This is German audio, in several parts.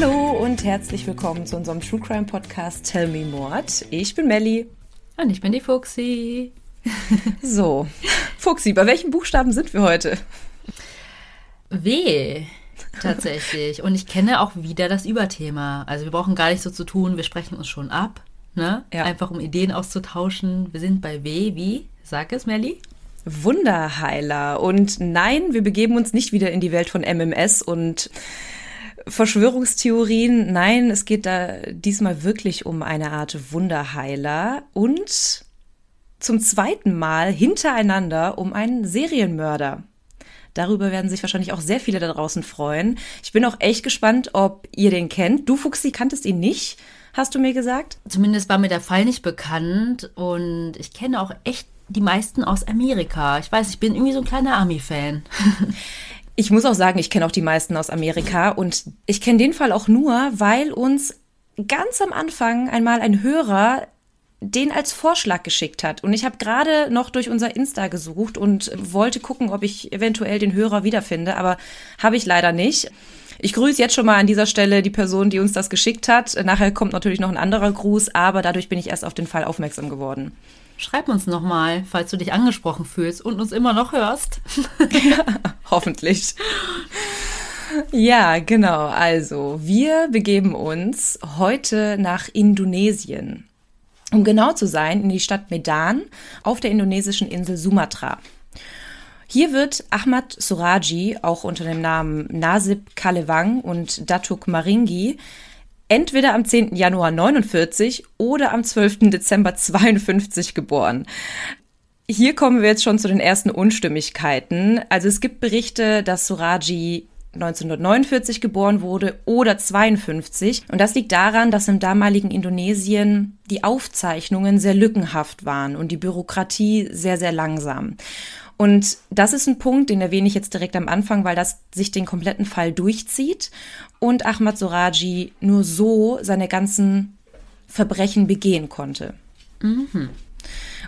Hallo und herzlich willkommen zu unserem True Crime Podcast Tell Me Mord. Ich bin Melli. Und ich bin die Fuxi. So, Fuxi, bei welchen Buchstaben sind wir heute? W. Tatsächlich. Und ich kenne auch wieder das Überthema. Also wir brauchen gar nicht so zu tun, wir sprechen uns schon ab. Ne? Ja. Einfach um Ideen auszutauschen. Wir sind bei W wie? Sag es, Melli. Wunderheiler. Und nein, wir begeben uns nicht wieder in die Welt von MMS und Verschwörungstheorien. Nein, es geht da diesmal wirklich um eine Art Wunderheiler und zum zweiten Mal hintereinander um einen Serienmörder. Darüber werden sich wahrscheinlich auch sehr viele da draußen freuen. Ich bin auch echt gespannt, ob ihr den kennt. Du, Fuchsi, kanntest ihn nicht, hast du mir gesagt? Zumindest war mir der Fall nicht bekannt und ich kenne auch echt die meisten aus Amerika. Ich weiß, ich bin irgendwie so ein kleiner Army-Fan. Ich muss auch sagen, ich kenne auch die meisten aus Amerika und ich kenne den Fall auch nur, weil uns ganz am Anfang einmal ein Hörer den als Vorschlag geschickt hat. Und ich habe gerade noch durch unser Insta gesucht und wollte gucken, ob ich eventuell den Hörer wiederfinde, aber habe ich leider nicht. Ich grüße jetzt schon mal an dieser Stelle die Person, die uns das geschickt hat. Nachher kommt natürlich noch ein anderer Gruß, aber dadurch bin ich erst auf den Fall aufmerksam geworden. Schreib uns nochmal, falls du dich angesprochen fühlst und uns immer noch hörst. hoffentlich. Ja, genau. Also, wir begeben uns heute nach Indonesien um genau zu sein, in die Stadt Medan auf der indonesischen Insel Sumatra. Hier wird Ahmad Suraji, auch unter dem Namen Nasib Kalewang und Datuk Maringi, entweder am 10. Januar 49 oder am 12. Dezember 52 geboren. Hier kommen wir jetzt schon zu den ersten Unstimmigkeiten. Also es gibt Berichte, dass Suraji 1949 geboren wurde oder 52. Und das liegt daran, dass im damaligen Indonesien die Aufzeichnungen sehr lückenhaft waren und die Bürokratie sehr, sehr langsam. Und das ist ein Punkt, den erwähne ich jetzt direkt am Anfang, weil das sich den kompletten Fall durchzieht und Ahmad Soraji nur so seine ganzen Verbrechen begehen konnte. Mhm.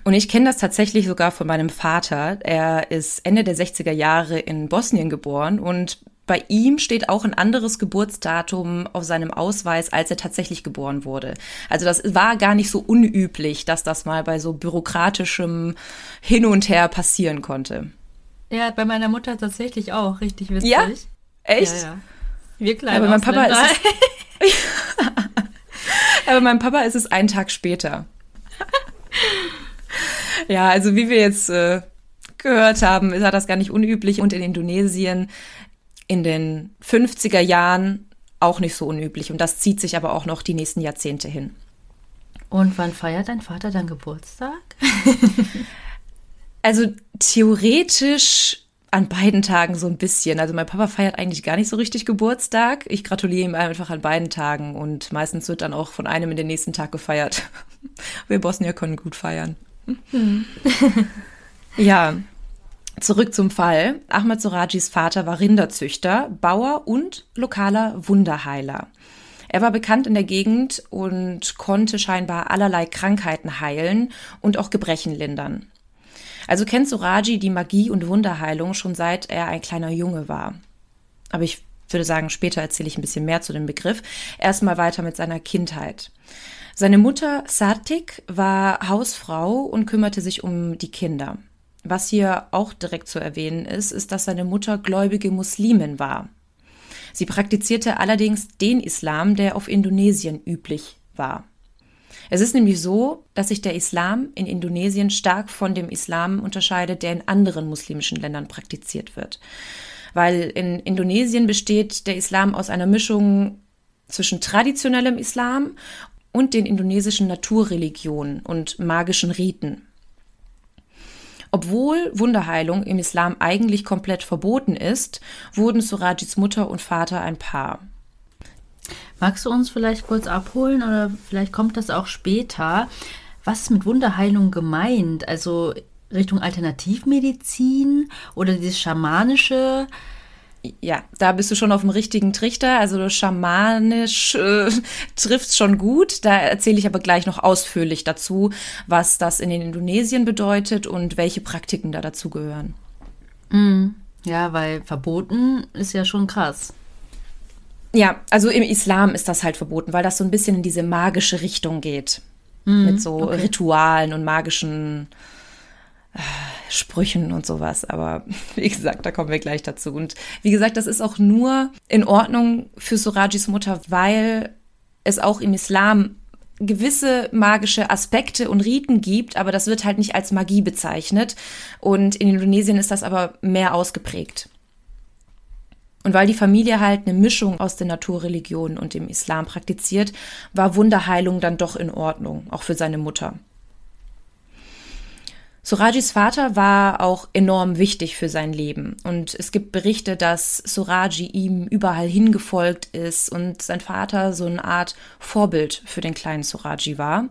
Und ich kenne das tatsächlich sogar von meinem Vater. Er ist Ende der 60er Jahre in Bosnien geboren und bei ihm steht auch ein anderes Geburtsdatum auf seinem Ausweis, als er tatsächlich geboren wurde. Also das war gar nicht so unüblich, dass das mal bei so bürokratischem Hin und Her passieren konnte. Ja, bei meiner Mutter tatsächlich auch, richtig witzig. Ja? Echt? Ja, ja. Wir klein Aber mein Papa ist es, Aber mein Papa ist es einen Tag später. ja, also wie wir jetzt äh, gehört haben, ist das gar nicht unüblich und in Indonesien in den 50er Jahren auch nicht so unüblich. Und das zieht sich aber auch noch die nächsten Jahrzehnte hin. Und wann feiert dein Vater dann Geburtstag? also theoretisch an beiden Tagen so ein bisschen. Also mein Papa feiert eigentlich gar nicht so richtig Geburtstag. Ich gratuliere ihm einfach an beiden Tagen und meistens wird dann auch von einem in den nächsten Tag gefeiert. Wir Bosnier können gut feiern. Mhm. ja, Zurück zum Fall. Ahmad Sorajis Vater war Rinderzüchter, Bauer und lokaler Wunderheiler. Er war bekannt in der Gegend und konnte scheinbar allerlei Krankheiten heilen und auch Gebrechen lindern. Also kennt Soraji die Magie und Wunderheilung schon seit er ein kleiner Junge war. Aber ich würde sagen, später erzähle ich ein bisschen mehr zu dem Begriff. Erstmal weiter mit seiner Kindheit. Seine Mutter Sartik war Hausfrau und kümmerte sich um die Kinder. Was hier auch direkt zu erwähnen ist, ist, dass seine Mutter gläubige Muslimin war. Sie praktizierte allerdings den Islam, der auf Indonesien üblich war. Es ist nämlich so, dass sich der Islam in Indonesien stark von dem Islam unterscheidet, der in anderen muslimischen Ländern praktiziert wird. Weil in Indonesien besteht der Islam aus einer Mischung zwischen traditionellem Islam und den indonesischen Naturreligionen und magischen Riten. Obwohl Wunderheilung im Islam eigentlich komplett verboten ist, wurden Surajis Mutter und Vater ein Paar. Magst du uns vielleicht kurz abholen oder vielleicht kommt das auch später? Was ist mit Wunderheilung gemeint? Also Richtung Alternativmedizin oder dieses schamanische? ja, da bist du schon auf dem richtigen Trichter. Also schamanisch äh, trifft schon gut. Da erzähle ich aber gleich noch ausführlich dazu, was das in den Indonesien bedeutet und welche Praktiken da dazugehören. Mm, ja, weil verboten ist ja schon krass. Ja, also im Islam ist das halt verboten, weil das so ein bisschen in diese magische Richtung geht. Mhm, mit so okay. Ritualen und magischen äh, Sprüchen und sowas. Aber wie gesagt, da kommen wir gleich dazu. Und wie gesagt, das ist auch nur in Ordnung für Surajis Mutter, weil es auch im Islam gewisse magische Aspekte und Riten gibt, aber das wird halt nicht als Magie bezeichnet. Und in Indonesien ist das aber mehr ausgeprägt. Und weil die Familie halt eine Mischung aus der Naturreligion und dem Islam praktiziert, war Wunderheilung dann doch in Ordnung, auch für seine Mutter. Surajis Vater war auch enorm wichtig für sein Leben und es gibt Berichte, dass Suraji ihm überall hingefolgt ist und sein Vater so eine Art Vorbild für den kleinen Suraji war.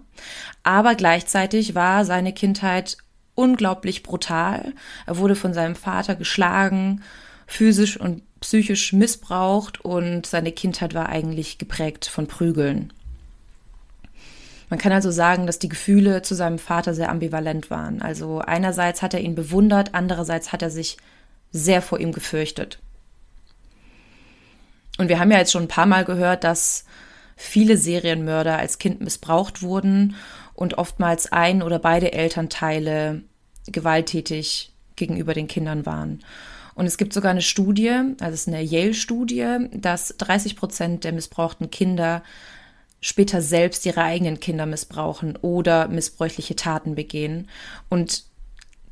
Aber gleichzeitig war seine Kindheit unglaublich brutal. Er wurde von seinem Vater geschlagen, physisch und psychisch missbraucht und seine Kindheit war eigentlich geprägt von Prügeln. Man kann also sagen, dass die Gefühle zu seinem Vater sehr ambivalent waren. Also einerseits hat er ihn bewundert, andererseits hat er sich sehr vor ihm gefürchtet. Und wir haben ja jetzt schon ein paar Mal gehört, dass viele Serienmörder als Kind missbraucht wurden und oftmals ein oder beide Elternteile gewalttätig gegenüber den Kindern waren. Und es gibt sogar eine Studie, also es ist eine Yale-Studie, dass 30 Prozent der missbrauchten Kinder später selbst ihre eigenen Kinder missbrauchen oder missbräuchliche Taten begehen und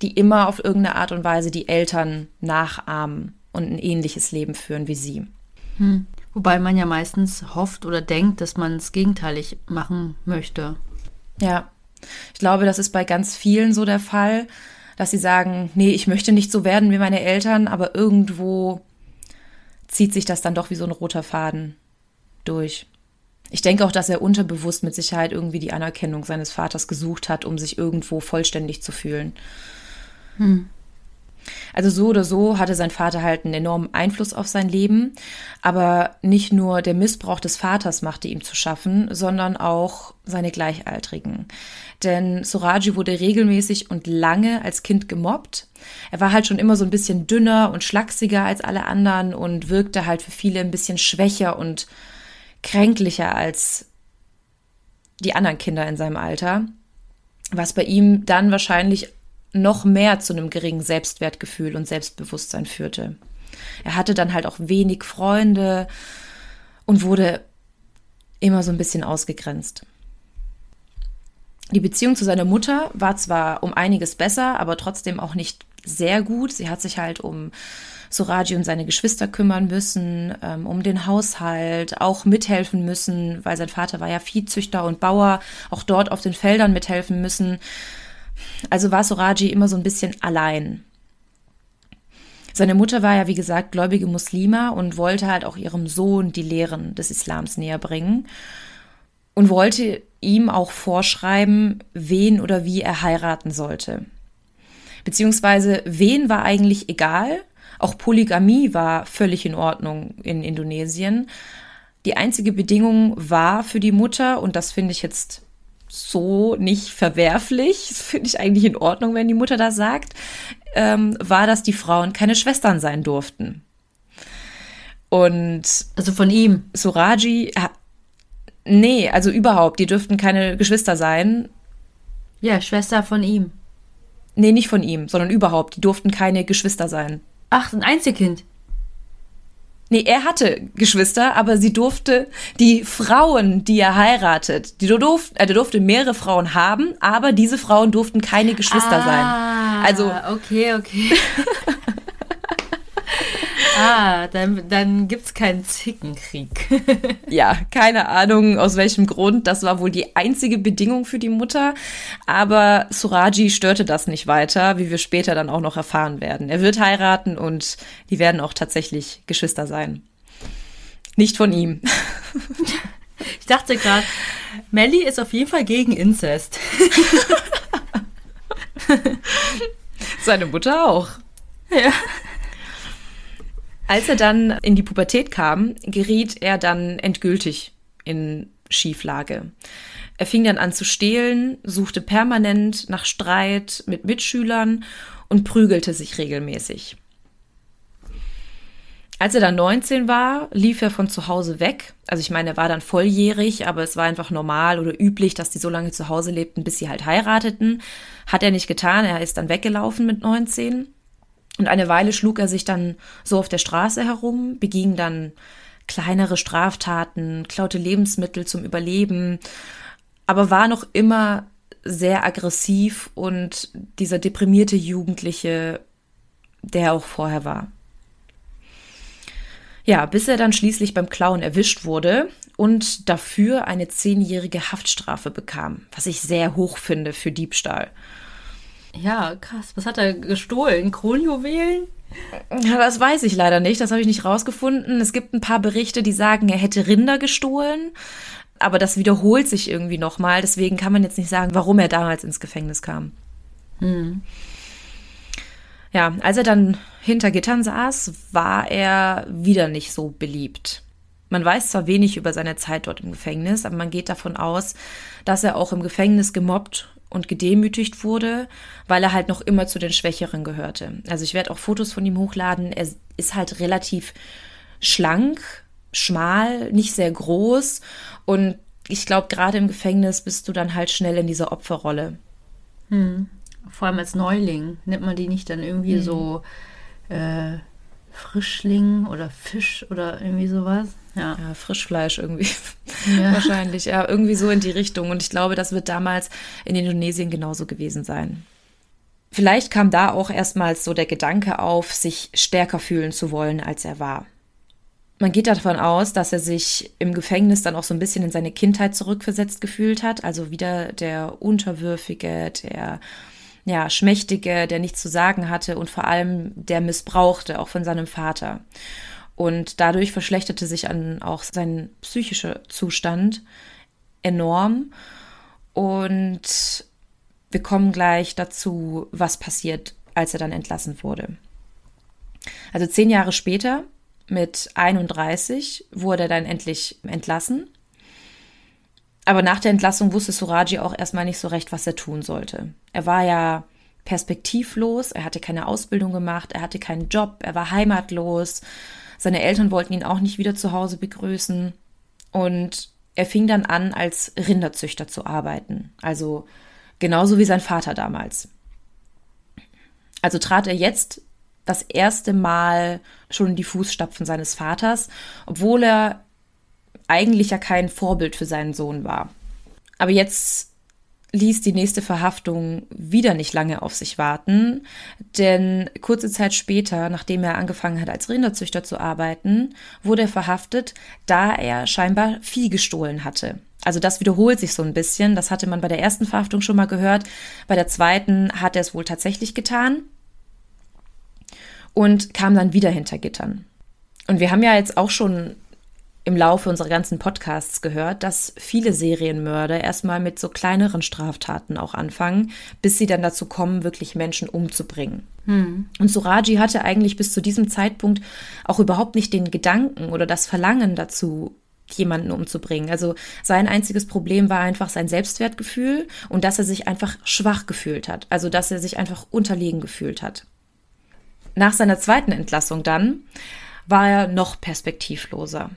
die immer auf irgendeine Art und Weise die Eltern nachahmen und ein ähnliches Leben führen wie sie. Hm. Wobei man ja meistens hofft oder denkt, dass man es gegenteilig machen möchte. Ja, ich glaube, das ist bei ganz vielen so der Fall, dass sie sagen, nee, ich möchte nicht so werden wie meine Eltern, aber irgendwo zieht sich das dann doch wie so ein roter Faden durch. Ich denke auch, dass er unterbewusst mit Sicherheit irgendwie die Anerkennung seines Vaters gesucht hat, um sich irgendwo vollständig zu fühlen. Hm. Also so oder so hatte sein Vater halt einen enormen Einfluss auf sein Leben, aber nicht nur der Missbrauch des Vaters machte ihm zu schaffen, sondern auch seine Gleichaltrigen. Denn Soraji wurde regelmäßig und lange als Kind gemobbt. Er war halt schon immer so ein bisschen dünner und schlachsiger als alle anderen und wirkte halt für viele ein bisschen schwächer und kränklicher als die anderen Kinder in seinem Alter, was bei ihm dann wahrscheinlich noch mehr zu einem geringen Selbstwertgefühl und Selbstbewusstsein führte. Er hatte dann halt auch wenig Freunde und wurde immer so ein bisschen ausgegrenzt. Die Beziehung zu seiner Mutter war zwar um einiges besser, aber trotzdem auch nicht sehr gut. Sie hat sich halt um Soraji und seine Geschwister kümmern müssen, ähm, um den Haushalt, auch mithelfen müssen, weil sein Vater war ja Viehzüchter und Bauer, auch dort auf den Feldern mithelfen müssen. Also war Soraji immer so ein bisschen allein. Seine Mutter war ja, wie gesagt, gläubige Muslima und wollte halt auch ihrem Sohn die Lehren des Islams näher bringen und wollte ihm auch vorschreiben, wen oder wie er heiraten sollte. Beziehungsweise wen war eigentlich egal, auch Polygamie war völlig in Ordnung in Indonesien. Die einzige Bedingung war für die Mutter, und das finde ich jetzt so nicht verwerflich, das finde ich eigentlich in Ordnung, wenn die Mutter das sagt, ähm, war, dass die Frauen keine Schwestern sein durften. Und also von ihm. Suraji, nee, also überhaupt, die dürften keine Geschwister sein. Ja, Schwester von ihm. Nee, nicht von ihm, sondern überhaupt, die durften keine Geschwister sein. Ach, ein Einzelkind. Nee, er hatte Geschwister, aber sie durfte die Frauen, die er heiratet, die durfte, er durfte mehrere Frauen haben, aber diese Frauen durften keine Geschwister ah, sein. Also okay, okay. Ah, dann, dann gibt es keinen Zickenkrieg. ja, keine Ahnung aus welchem Grund. Das war wohl die einzige Bedingung für die Mutter. Aber Suraji störte das nicht weiter, wie wir später dann auch noch erfahren werden. Er wird heiraten und die werden auch tatsächlich Geschwister sein. Nicht von ihm. ich dachte gerade, Melly ist auf jeden Fall gegen Inzest. Seine Mutter auch. Ja. Als er dann in die Pubertät kam, geriet er dann endgültig in Schieflage. Er fing dann an zu stehlen, suchte permanent nach Streit mit Mitschülern und prügelte sich regelmäßig. Als er dann 19 war, lief er von zu Hause weg. Also ich meine, er war dann volljährig, aber es war einfach normal oder üblich, dass die so lange zu Hause lebten, bis sie halt heirateten. Hat er nicht getan, er ist dann weggelaufen mit 19. Und eine Weile schlug er sich dann so auf der Straße herum, beging dann kleinere Straftaten, klaute Lebensmittel zum Überleben, aber war noch immer sehr aggressiv und dieser deprimierte Jugendliche, der er auch vorher war. Ja, bis er dann schließlich beim Klauen erwischt wurde und dafür eine zehnjährige Haftstrafe bekam, was ich sehr hoch finde für Diebstahl. Ja, krass. Was hat er gestohlen? Kronjuwelen? Das weiß ich leider nicht, das habe ich nicht rausgefunden. Es gibt ein paar Berichte, die sagen, er hätte Rinder gestohlen, aber das wiederholt sich irgendwie nochmal. Deswegen kann man jetzt nicht sagen, warum er damals ins Gefängnis kam. Hm. Ja, als er dann hinter Gittern saß, war er wieder nicht so beliebt. Man weiß zwar wenig über seine Zeit dort im Gefängnis, aber man geht davon aus, dass er auch im Gefängnis gemobbt und gedemütigt wurde, weil er halt noch immer zu den Schwächeren gehörte. Also ich werde auch Fotos von ihm hochladen. Er ist halt relativ schlank, schmal, nicht sehr groß und ich glaube, gerade im Gefängnis bist du dann halt schnell in dieser Opferrolle. Hm. Vor allem als Neuling nimmt man die nicht dann irgendwie hm. so äh, Frischling oder Fisch oder irgendwie sowas. Ja, ja Frischfleisch irgendwie. Ja. Wahrscheinlich, ja, irgendwie so in die Richtung. Und ich glaube, das wird damals in Indonesien genauso gewesen sein. Vielleicht kam da auch erstmals so der Gedanke auf, sich stärker fühlen zu wollen, als er war. Man geht davon aus, dass er sich im Gefängnis dann auch so ein bisschen in seine Kindheit zurückversetzt gefühlt hat. Also wieder der Unterwürfige, der ja, Schmächtige, der nichts zu sagen hatte und vor allem der Missbrauchte, auch von seinem Vater. Und dadurch verschlechterte sich dann auch sein psychischer Zustand enorm. Und wir kommen gleich dazu, was passiert, als er dann entlassen wurde. Also zehn Jahre später, mit 31, wurde er dann endlich entlassen. Aber nach der Entlassung wusste Suraji auch erstmal nicht so recht, was er tun sollte. Er war ja perspektivlos, er hatte keine Ausbildung gemacht, er hatte keinen Job, er war heimatlos seine Eltern wollten ihn auch nicht wieder zu Hause begrüßen. Und er fing dann an, als Rinderzüchter zu arbeiten. Also genauso wie sein Vater damals. Also trat er jetzt das erste Mal schon in die Fußstapfen seines Vaters, obwohl er eigentlich ja kein Vorbild für seinen Sohn war. Aber jetzt ließ die nächste Verhaftung wieder nicht lange auf sich warten, denn kurze Zeit später, nachdem er angefangen hat, als Rinderzüchter zu arbeiten, wurde er verhaftet, da er scheinbar Vieh gestohlen hatte. Also das wiederholt sich so ein bisschen, das hatte man bei der ersten Verhaftung schon mal gehört, bei der zweiten hat er es wohl tatsächlich getan und kam dann wieder hinter Gittern. Und wir haben ja jetzt auch schon im Laufe unserer ganzen Podcasts gehört, dass viele Serienmörder erstmal mit so kleineren Straftaten auch anfangen, bis sie dann dazu kommen, wirklich Menschen umzubringen. Hm. Und Suraji hatte eigentlich bis zu diesem Zeitpunkt auch überhaupt nicht den Gedanken oder das Verlangen dazu, jemanden umzubringen. Also sein einziges Problem war einfach sein Selbstwertgefühl und dass er sich einfach schwach gefühlt hat. Also dass er sich einfach unterlegen gefühlt hat. Nach seiner zweiten Entlassung dann war er noch perspektivloser.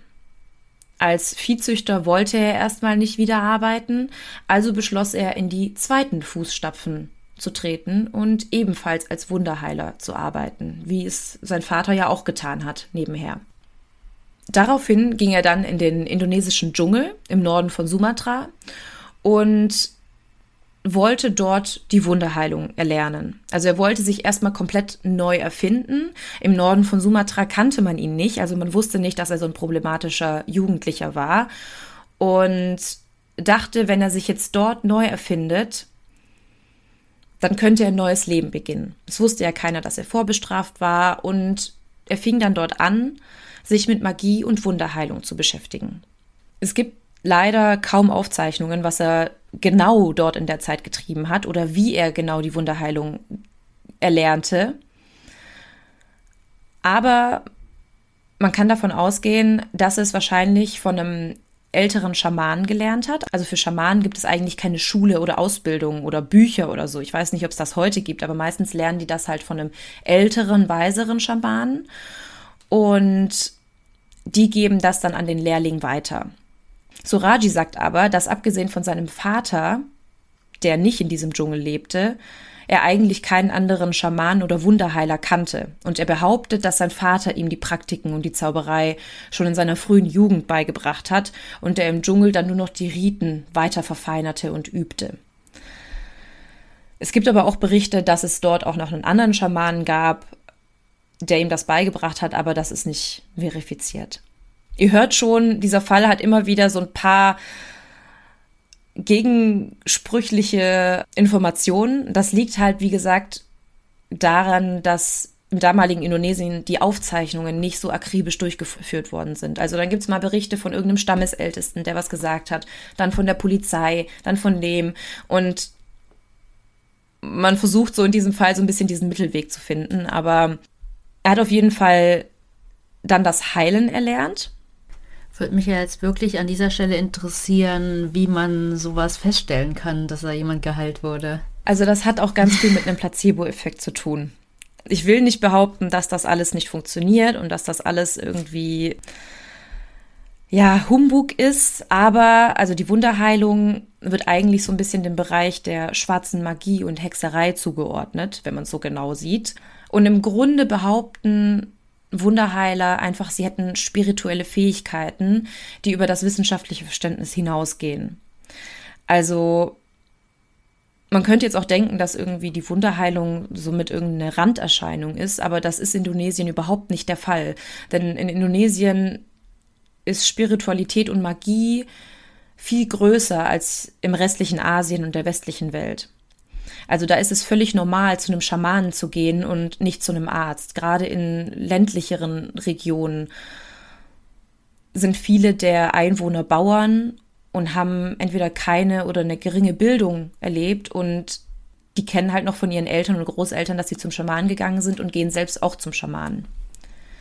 Als Viehzüchter wollte er erstmal nicht wieder arbeiten, also beschloss er, in die zweiten Fußstapfen zu treten und ebenfalls als Wunderheiler zu arbeiten, wie es sein Vater ja auch getan hat nebenher. Daraufhin ging er dann in den indonesischen Dschungel im Norden von Sumatra und wollte dort die Wunderheilung erlernen. Also er wollte sich erstmal komplett neu erfinden. Im Norden von Sumatra kannte man ihn nicht, also man wusste nicht, dass er so ein problematischer Jugendlicher war und dachte, wenn er sich jetzt dort neu erfindet, dann könnte er ein neues Leben beginnen. Es wusste ja keiner, dass er vorbestraft war und er fing dann dort an, sich mit Magie und Wunderheilung zu beschäftigen. Es gibt leider kaum Aufzeichnungen, was er genau dort in der Zeit getrieben hat oder wie er genau die Wunderheilung erlernte. Aber man kann davon ausgehen, dass es wahrscheinlich von einem älteren Schamanen gelernt hat. Also für Schamanen gibt es eigentlich keine Schule oder Ausbildung oder Bücher oder so. Ich weiß nicht, ob es das heute gibt, aber meistens lernen die das halt von einem älteren, weiseren Schamanen. und die geben das dann an den Lehrling weiter. Suraji sagt aber, dass abgesehen von seinem Vater, der nicht in diesem Dschungel lebte, er eigentlich keinen anderen Schaman oder Wunderheiler kannte. Und er behauptet, dass sein Vater ihm die Praktiken und die Zauberei schon in seiner frühen Jugend beigebracht hat und er im Dschungel dann nur noch die Riten weiter verfeinerte und übte. Es gibt aber auch Berichte, dass es dort auch noch einen anderen Schamanen gab, der ihm das beigebracht hat, aber das ist nicht verifiziert. Ihr hört schon, dieser Fall hat immer wieder so ein paar gegensprüchliche Informationen. Das liegt halt, wie gesagt, daran, dass im damaligen Indonesien die Aufzeichnungen nicht so akribisch durchgeführt worden sind. Also dann gibt es mal Berichte von irgendeinem Stammesältesten, der was gesagt hat, dann von der Polizei, dann von dem. Und man versucht so in diesem Fall so ein bisschen diesen Mittelweg zu finden, aber er hat auf jeden Fall dann das Heilen erlernt. Würde mich ja jetzt wirklich an dieser Stelle interessieren, wie man sowas feststellen kann, dass da jemand geheilt wurde. Also das hat auch ganz viel mit einem Placebo-Effekt zu tun. Ich will nicht behaupten, dass das alles nicht funktioniert und dass das alles irgendwie ja, Humbug ist, aber also die Wunderheilung wird eigentlich so ein bisschen dem Bereich der schwarzen Magie und Hexerei zugeordnet, wenn man es so genau sieht. Und im Grunde behaupten Wunderheiler einfach, sie hätten spirituelle Fähigkeiten, die über das wissenschaftliche Verständnis hinausgehen. Also man könnte jetzt auch denken, dass irgendwie die Wunderheilung somit irgendeine Randerscheinung ist, aber das ist in Indonesien überhaupt nicht der Fall. Denn in Indonesien ist Spiritualität und Magie viel größer als im restlichen Asien und der westlichen Welt. Also da ist es völlig normal, zu einem Schamanen zu gehen und nicht zu einem Arzt. Gerade in ländlicheren Regionen sind viele der Einwohner Bauern und haben entweder keine oder eine geringe Bildung erlebt und die kennen halt noch von ihren Eltern und Großeltern, dass sie zum Schamanen gegangen sind und gehen selbst auch zum Schamanen.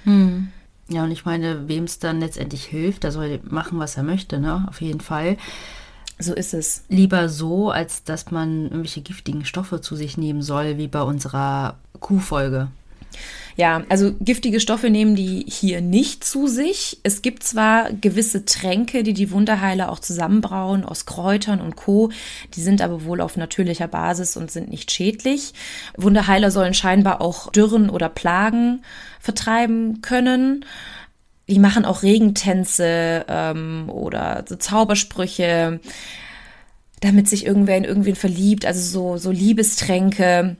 Hm. Ja, und ich meine, wem es dann letztendlich hilft, der soll machen, was er möchte, ne? Auf jeden Fall. So ist es. Lieber so, als dass man irgendwelche giftigen Stoffe zu sich nehmen soll, wie bei unserer Kuhfolge. Ja, also giftige Stoffe nehmen die hier nicht zu sich. Es gibt zwar gewisse Tränke, die die Wunderheiler auch zusammenbrauen aus Kräutern und Co. Die sind aber wohl auf natürlicher Basis und sind nicht schädlich. Wunderheiler sollen scheinbar auch Dürren oder Plagen vertreiben können. Die machen auch Regentänze ähm, oder so Zaubersprüche, damit sich irgendwer in irgendwen verliebt. Also so, so Liebestränke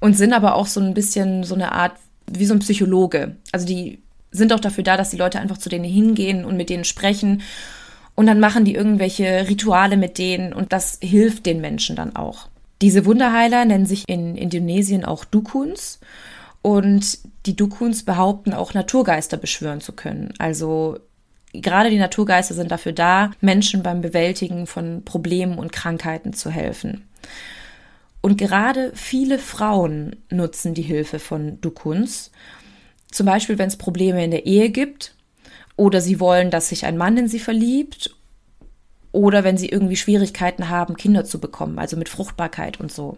und sind aber auch so ein bisschen so eine Art wie so ein Psychologe. Also die sind auch dafür da, dass die Leute einfach zu denen hingehen und mit denen sprechen. Und dann machen die irgendwelche Rituale mit denen und das hilft den Menschen dann auch. Diese Wunderheiler nennen sich in Indonesien auch Dukuns und die Dukuns behaupten auch Naturgeister beschwören zu können. Also gerade die Naturgeister sind dafür da, Menschen beim Bewältigen von Problemen und Krankheiten zu helfen. Und gerade viele Frauen nutzen die Hilfe von Dukuns. Zum Beispiel, wenn es Probleme in der Ehe gibt oder sie wollen, dass sich ein Mann in sie verliebt oder wenn sie irgendwie Schwierigkeiten haben, Kinder zu bekommen, also mit Fruchtbarkeit und so.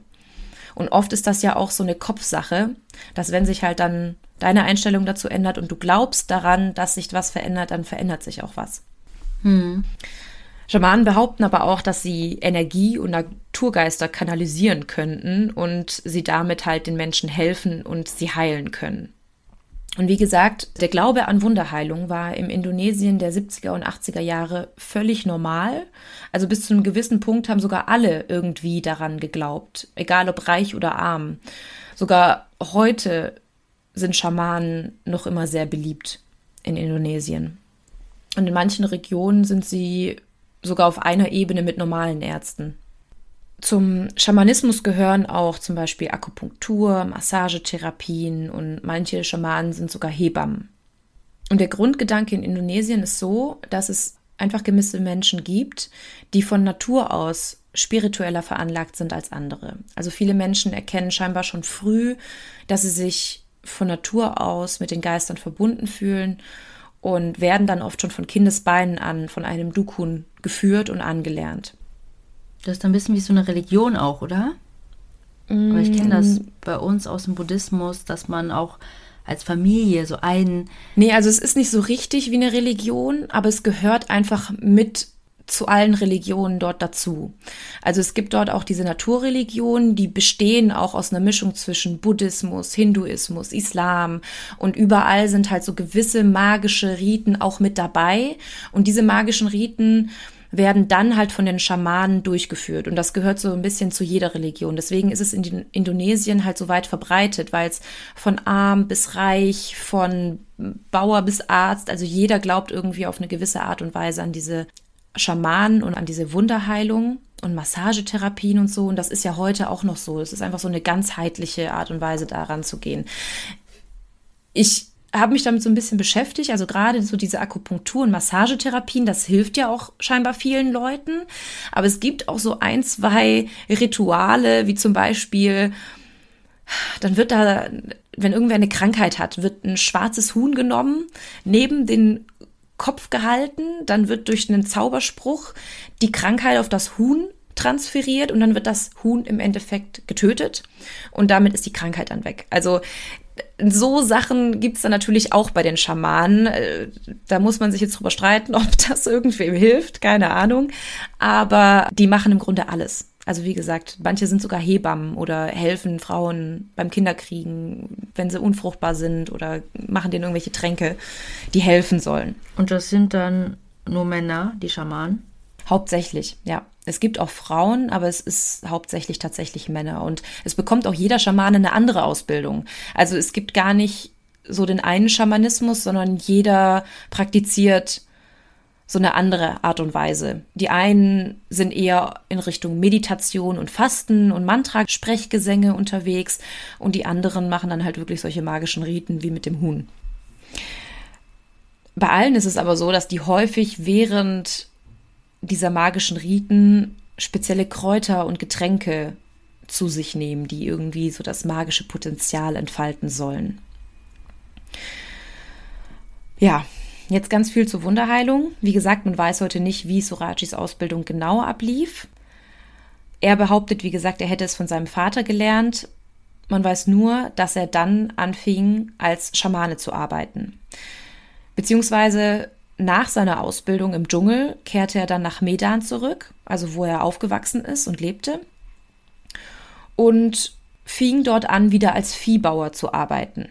Und oft ist das ja auch so eine Kopfsache, dass wenn sich halt dann deine Einstellung dazu ändert und du glaubst daran, dass sich was verändert, dann verändert sich auch was. Hm. Schamanen behaupten aber auch, dass sie Energie und Naturgeister kanalisieren könnten und sie damit halt den Menschen helfen und sie heilen können. Und wie gesagt, der Glaube an Wunderheilung war im Indonesien der 70er und 80er Jahre völlig normal. Also bis zu einem gewissen Punkt haben sogar alle irgendwie daran geglaubt, egal ob reich oder arm. Sogar heute sind Schamanen noch immer sehr beliebt in Indonesien. Und in manchen Regionen sind sie sogar auf einer Ebene mit normalen Ärzten. Zum Schamanismus gehören auch zum Beispiel Akupunktur, Massagetherapien und manche Schamanen sind sogar Hebammen. Und der Grundgedanke in Indonesien ist so, dass es einfach gewisse Menschen gibt, die von Natur aus spiritueller veranlagt sind als andere. Also viele Menschen erkennen scheinbar schon früh, dass sie sich von Natur aus mit den Geistern verbunden fühlen und werden dann oft schon von Kindesbeinen an von einem Dukun geführt und angelernt. Das ist ein bisschen wie so eine Religion auch, oder? Mm. Aber ich kenne das bei uns aus dem Buddhismus, dass man auch als Familie, so ein. Nee, also es ist nicht so richtig wie eine Religion, aber es gehört einfach mit zu allen Religionen dort dazu. Also es gibt dort auch diese Naturreligionen, die bestehen auch aus einer Mischung zwischen Buddhismus, Hinduismus, Islam und überall sind halt so gewisse magische Riten auch mit dabei und diese magischen Riten werden dann halt von den Schamanen durchgeführt. Und das gehört so ein bisschen zu jeder Religion. Deswegen ist es in Indonesien halt so weit verbreitet, weil es von arm bis reich, von Bauer bis Arzt, also jeder glaubt irgendwie auf eine gewisse Art und Weise an diese Schamanen und an diese Wunderheilung und Massagetherapien und so. Und das ist ja heute auch noch so. Es ist einfach so eine ganzheitliche Art und Weise, daran zu gehen. Ich habe mich damit so ein bisschen beschäftigt. Also gerade so diese Akupunktur- und Massagetherapien, das hilft ja auch scheinbar vielen Leuten. Aber es gibt auch so ein, zwei Rituale, wie zum Beispiel, dann wird da, wenn irgendwer eine Krankheit hat, wird ein schwarzes Huhn genommen, neben den Kopf gehalten, dann wird durch einen Zauberspruch die Krankheit auf das Huhn transferiert und dann wird das Huhn im Endeffekt getötet und damit ist die Krankheit dann weg. Also so Sachen gibt es dann natürlich auch bei den Schamanen. Äh, da muss man sich jetzt drüber streiten, ob das irgendwem hilft, keine Ahnung. Aber die machen im Grunde alles. Also wie gesagt, manche sind sogar Hebammen oder helfen Frauen beim Kinderkriegen, wenn sie unfruchtbar sind oder machen denen irgendwelche Tränke, die helfen sollen. Und das sind dann nur Männer, die Schamanen? Hauptsächlich, ja. Es gibt auch Frauen, aber es ist hauptsächlich tatsächlich Männer. Und es bekommt auch jeder Schamane eine andere Ausbildung. Also es gibt gar nicht so den einen Schamanismus, sondern jeder praktiziert so eine andere Art und Weise. Die einen sind eher in Richtung Meditation und Fasten und Mantra-Sprechgesänge unterwegs und die anderen machen dann halt wirklich solche magischen Riten wie mit dem Huhn. Bei allen ist es aber so, dass die häufig während dieser magischen Riten spezielle Kräuter und Getränke zu sich nehmen, die irgendwie so das magische Potenzial entfalten sollen. Ja, jetzt ganz viel zur Wunderheilung. Wie gesagt, man weiß heute nicht, wie Surajis Ausbildung genau ablief. Er behauptet, wie gesagt, er hätte es von seinem Vater gelernt. Man weiß nur, dass er dann anfing, als Schamane zu arbeiten. Beziehungsweise nach seiner Ausbildung im Dschungel kehrte er dann nach Medan zurück, also wo er aufgewachsen ist und lebte, und fing dort an, wieder als Viehbauer zu arbeiten.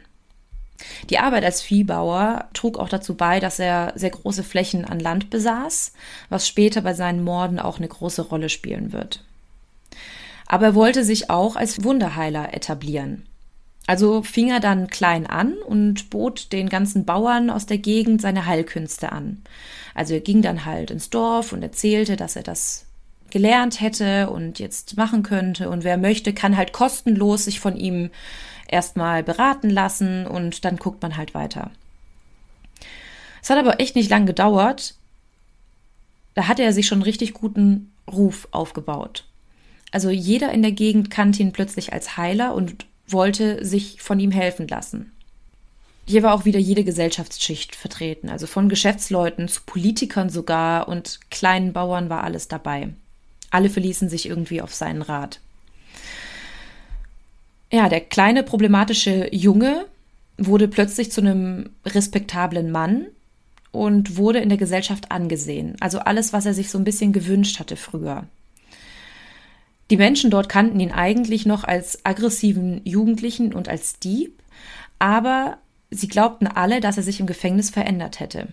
Die Arbeit als Viehbauer trug auch dazu bei, dass er sehr große Flächen an Land besaß, was später bei seinen Morden auch eine große Rolle spielen wird. Aber er wollte sich auch als Wunderheiler etablieren. Also fing er dann klein an und bot den ganzen Bauern aus der Gegend seine Heilkünste an. Also er ging dann halt ins Dorf und erzählte, dass er das gelernt hätte und jetzt machen könnte und wer möchte, kann halt kostenlos sich von ihm erstmal beraten lassen und dann guckt man halt weiter. Es hat aber echt nicht lang gedauert. Da hatte er sich schon einen richtig guten Ruf aufgebaut. Also jeder in der Gegend kannte ihn plötzlich als Heiler und wollte sich von ihm helfen lassen. Hier war auch wieder jede Gesellschaftsschicht vertreten, also von Geschäftsleuten zu Politikern sogar und kleinen Bauern war alles dabei. Alle verließen sich irgendwie auf seinen Rat. Ja, der kleine problematische Junge wurde plötzlich zu einem respektablen Mann und wurde in der Gesellschaft angesehen. Also alles, was er sich so ein bisschen gewünscht hatte früher. Die Menschen dort kannten ihn eigentlich noch als aggressiven Jugendlichen und als Dieb, aber sie glaubten alle, dass er sich im Gefängnis verändert hätte.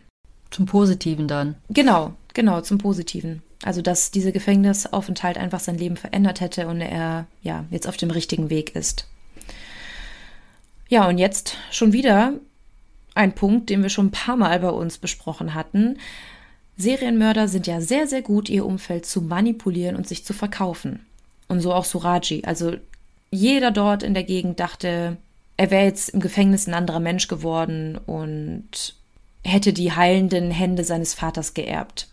Zum Positiven dann. Genau, genau, zum Positiven. Also, dass dieser Gefängnisaufenthalt einfach sein Leben verändert hätte und er ja jetzt auf dem richtigen Weg ist. Ja, und jetzt schon wieder ein Punkt, den wir schon ein paar Mal bei uns besprochen hatten. Serienmörder sind ja sehr, sehr gut, ihr Umfeld zu manipulieren und sich zu verkaufen. Und so auch Suraji. Also jeder dort in der Gegend dachte, er wäre jetzt im Gefängnis ein anderer Mensch geworden und hätte die heilenden Hände seines Vaters geerbt.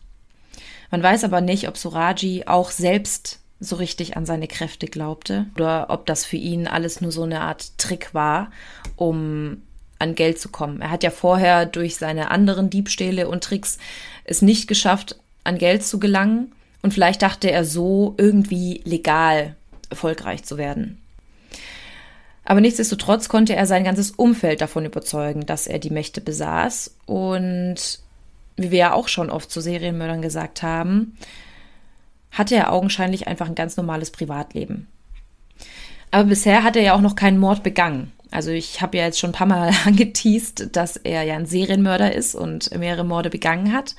Man weiß aber nicht, ob Suraji auch selbst so richtig an seine Kräfte glaubte oder ob das für ihn alles nur so eine Art Trick war, um an Geld zu kommen. Er hat ja vorher durch seine anderen Diebstähle und Tricks es nicht geschafft, an Geld zu gelangen und vielleicht dachte er so irgendwie legal erfolgreich zu werden. Aber nichtsdestotrotz konnte er sein ganzes Umfeld davon überzeugen, dass er die Mächte besaß. Und wie wir ja auch schon oft zu Serienmördern gesagt haben, hatte er augenscheinlich einfach ein ganz normales Privatleben. Aber bisher hat er ja auch noch keinen Mord begangen. Also ich habe ja jetzt schon ein paar Mal angeteased, dass er ja ein Serienmörder ist und mehrere Morde begangen hat.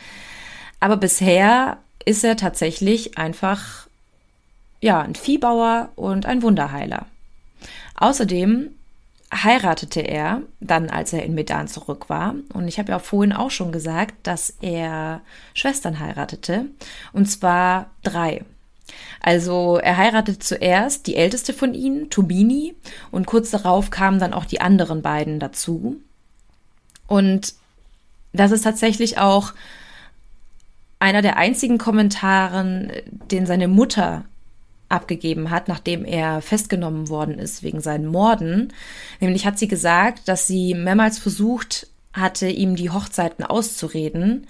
Aber bisher ist er tatsächlich einfach ja ein Viehbauer und ein Wunderheiler. Außerdem heiratete er dann, als er in Medan zurück war. Und ich habe ja vorhin auch schon gesagt, dass er Schwestern heiratete. Und zwar drei. Also er heiratete zuerst die älteste von ihnen, Tubini, und kurz darauf kamen dann auch die anderen beiden dazu. Und das ist tatsächlich auch einer der einzigen Kommentaren, den seine Mutter abgegeben hat, nachdem er festgenommen worden ist wegen seinen Morden. Nämlich hat sie gesagt, dass sie mehrmals versucht hatte, ihm die Hochzeiten auszureden,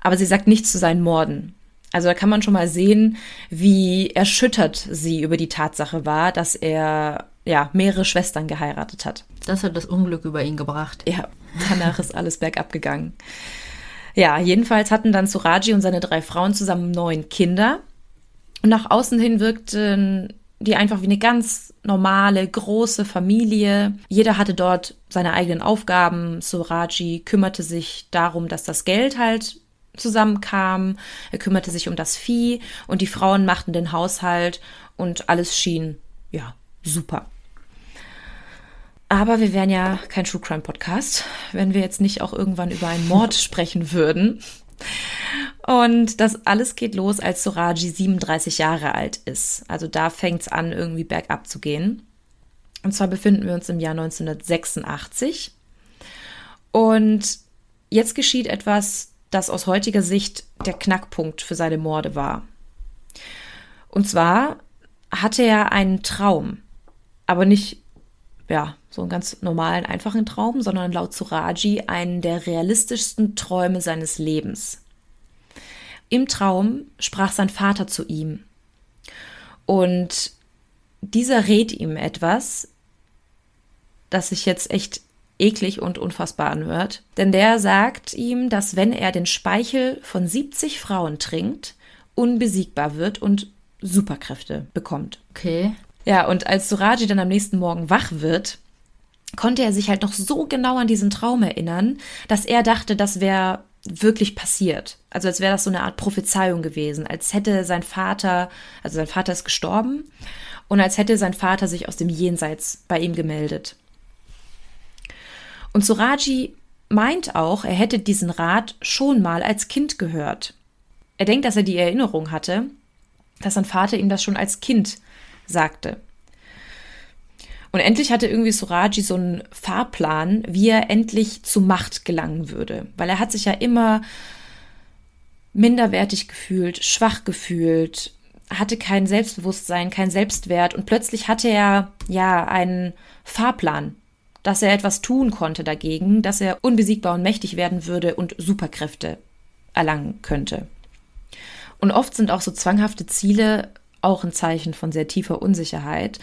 aber sie sagt nichts zu seinen Morden. Also da kann man schon mal sehen, wie erschüttert sie über die Tatsache war, dass er ja mehrere Schwestern geheiratet hat. Das hat das Unglück über ihn gebracht. Ja, danach ist alles bergab gegangen. Ja, jedenfalls hatten dann Suraji und seine drei Frauen zusammen neun Kinder. Und nach außen hin wirkten die einfach wie eine ganz normale, große Familie. Jeder hatte dort seine eigenen Aufgaben. Suraji kümmerte sich darum, dass das Geld halt zusammenkam. Er kümmerte sich um das Vieh und die Frauen machten den Haushalt und alles schien, ja, super. Aber wir wären ja kein True Crime Podcast, wenn wir jetzt nicht auch irgendwann über einen Mord sprechen würden. Und das alles geht los, als Soraji 37 Jahre alt ist. Also da fängt es an, irgendwie bergab zu gehen. Und zwar befinden wir uns im Jahr 1986. Und jetzt geschieht etwas, das aus heutiger Sicht der Knackpunkt für seine Morde war. Und zwar hatte er einen Traum, aber nicht, ja, so einen ganz normalen, einfachen Traum, sondern laut Suraji einen der realistischsten Träume seines Lebens. Im Traum sprach sein Vater zu ihm. Und dieser rät ihm etwas, das sich jetzt echt eklig und unfassbar anhört. Denn der sagt ihm, dass wenn er den Speichel von 70 Frauen trinkt, unbesiegbar wird und Superkräfte bekommt. Okay. Ja, und als Suraji dann am nächsten Morgen wach wird, konnte er sich halt noch so genau an diesen Traum erinnern, dass er dachte, das wäre wirklich passiert. Also als wäre das so eine Art Prophezeiung gewesen, als hätte sein Vater, also sein Vater ist gestorben und als hätte sein Vater sich aus dem Jenseits bei ihm gemeldet. Und Suraji meint auch, er hätte diesen Rat schon mal als Kind gehört. Er denkt, dass er die Erinnerung hatte, dass sein Vater ihm das schon als Kind sagte. Und endlich hatte irgendwie Suraji so einen Fahrplan, wie er endlich zu Macht gelangen würde. Weil er hat sich ja immer minderwertig gefühlt, schwach gefühlt, hatte kein Selbstbewusstsein, kein Selbstwert und plötzlich hatte er ja einen Fahrplan, dass er etwas tun konnte dagegen, dass er unbesiegbar und mächtig werden würde und Superkräfte erlangen könnte. Und oft sind auch so zwanghafte Ziele auch ein Zeichen von sehr tiefer Unsicherheit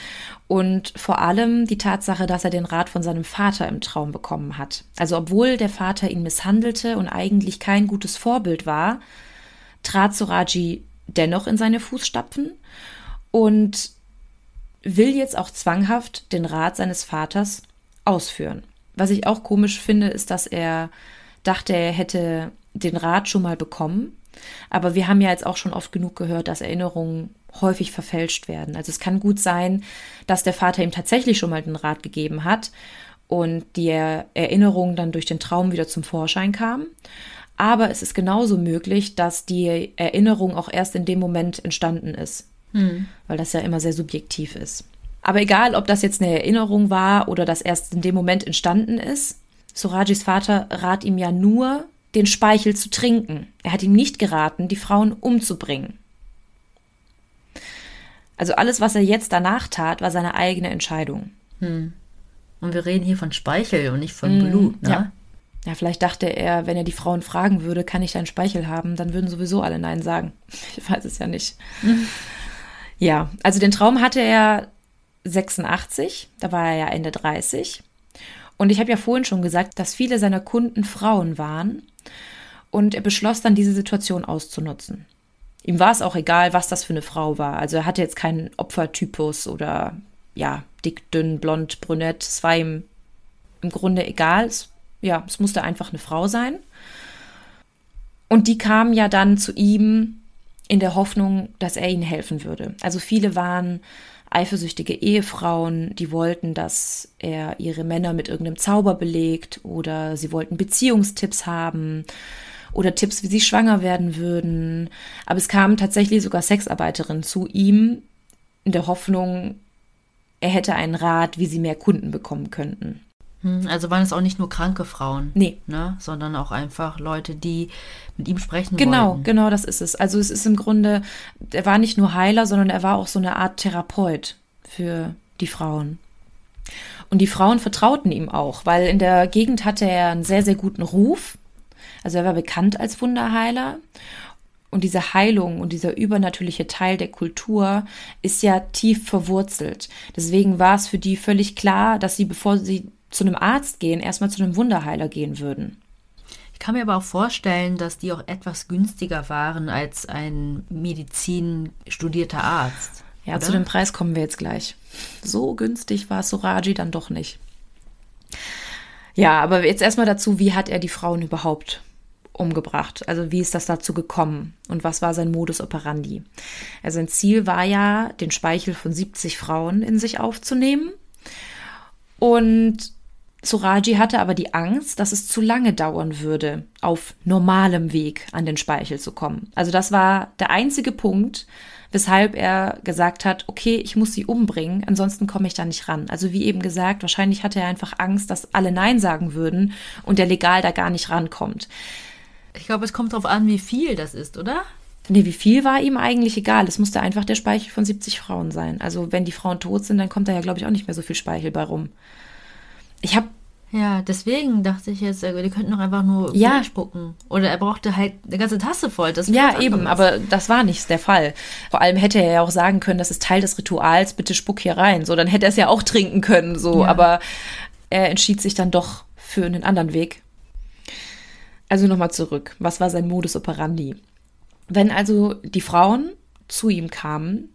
und vor allem die Tatsache, dass er den Rat von seinem Vater im Traum bekommen hat. Also obwohl der Vater ihn misshandelte und eigentlich kein gutes Vorbild war, trat Suraji dennoch in seine Fußstapfen und will jetzt auch zwanghaft den Rat seines Vaters ausführen. Was ich auch komisch finde, ist, dass er dachte, er hätte den Rat schon mal bekommen. Aber wir haben ja jetzt auch schon oft genug gehört, dass Erinnerungen häufig verfälscht werden. Also es kann gut sein, dass der Vater ihm tatsächlich schon mal den Rat gegeben hat und die Erinnerung dann durch den Traum wieder zum Vorschein kam. Aber es ist genauso möglich, dass die Erinnerung auch erst in dem Moment entstanden ist, hm. weil das ja immer sehr subjektiv ist. Aber egal, ob das jetzt eine Erinnerung war oder das erst in dem Moment entstanden ist, Surajis Vater rat ihm ja nur, den Speichel zu trinken. Er hat ihm nicht geraten, die Frauen umzubringen. Also alles, was er jetzt danach tat, war seine eigene Entscheidung. Hm. Und wir reden hier von Speichel und nicht von hm, Blut, ne? Ja. ja, vielleicht dachte er, wenn er die Frauen fragen würde, kann ich deinen Speichel haben, dann würden sowieso alle Nein sagen. Ich weiß es ja nicht. Hm. Ja, also den Traum hatte er 86, da war er ja Ende 30. Und ich habe ja vorhin schon gesagt, dass viele seiner Kunden Frauen waren. Und er beschloss dann, diese Situation auszunutzen. Ihm war es auch egal, was das für eine Frau war. Also er hatte jetzt keinen Opfertypus oder ja, dick, dünn, blond, brünett. Es war ihm im Grunde egal. Es, ja, es musste einfach eine Frau sein. Und die kamen ja dann zu ihm in der Hoffnung, dass er ihnen helfen würde. Also viele waren eifersüchtige Ehefrauen, die wollten, dass er ihre Männer mit irgendeinem Zauber belegt oder sie wollten Beziehungstipps haben oder Tipps, wie sie schwanger werden würden. Aber es kamen tatsächlich sogar Sexarbeiterinnen zu ihm in der Hoffnung, er hätte einen Rat, wie sie mehr Kunden bekommen könnten. Hm, also waren es auch nicht nur kranke Frauen, nee. ne, sondern auch einfach Leute, die mit ihm sprechen genau, wollten. Genau, genau, das ist es. Also es ist im Grunde, er war nicht nur Heiler, sondern er war auch so eine Art Therapeut für die Frauen. Und die Frauen vertrauten ihm auch, weil in der Gegend hatte er einen sehr, sehr guten Ruf. Also er war bekannt als Wunderheiler. Und diese Heilung und dieser übernatürliche Teil der Kultur ist ja tief verwurzelt. Deswegen war es für die völlig klar, dass sie, bevor sie zu einem Arzt gehen, erstmal zu einem Wunderheiler gehen würden. Ich kann mir aber auch vorstellen, dass die auch etwas günstiger waren als ein Medizin studierter Arzt. Ja, oder? zu dem Preis kommen wir jetzt gleich. So günstig war Soraji dann doch nicht. Ja, aber jetzt erstmal dazu, wie hat er die Frauen überhaupt umgebracht? Also wie ist das dazu gekommen und was war sein Modus operandi? Also sein Ziel war ja, den Speichel von 70 Frauen in sich aufzunehmen. Und Suraji hatte aber die Angst, dass es zu lange dauern würde, auf normalem Weg an den Speichel zu kommen. Also das war der einzige Punkt, weshalb er gesagt hat, okay, ich muss sie umbringen, ansonsten komme ich da nicht ran. Also wie eben gesagt, wahrscheinlich hatte er einfach Angst, dass alle Nein sagen würden und der legal da gar nicht rankommt. Ich glaube, es kommt darauf an, wie viel das ist, oder? Nee, wie viel war ihm eigentlich egal. Es musste einfach der Speichel von 70 Frauen sein. Also wenn die Frauen tot sind, dann kommt da ja, glaube ich, auch nicht mehr so viel Speichel bei rum. Ich habe ja, deswegen dachte ich jetzt, äh, die könnten doch einfach nur ja. spucken. Oder er brauchte halt eine ganze Tasse voll. Das ja, eben, aber das war nicht der Fall. Vor allem hätte er ja auch sagen können, das ist Teil des Rituals, bitte spuck hier rein. So, dann hätte er es ja auch trinken können, so. Ja. Aber er entschied sich dann doch für einen anderen Weg. Also nochmal zurück. Was war sein Modus operandi? Wenn also die Frauen zu ihm kamen,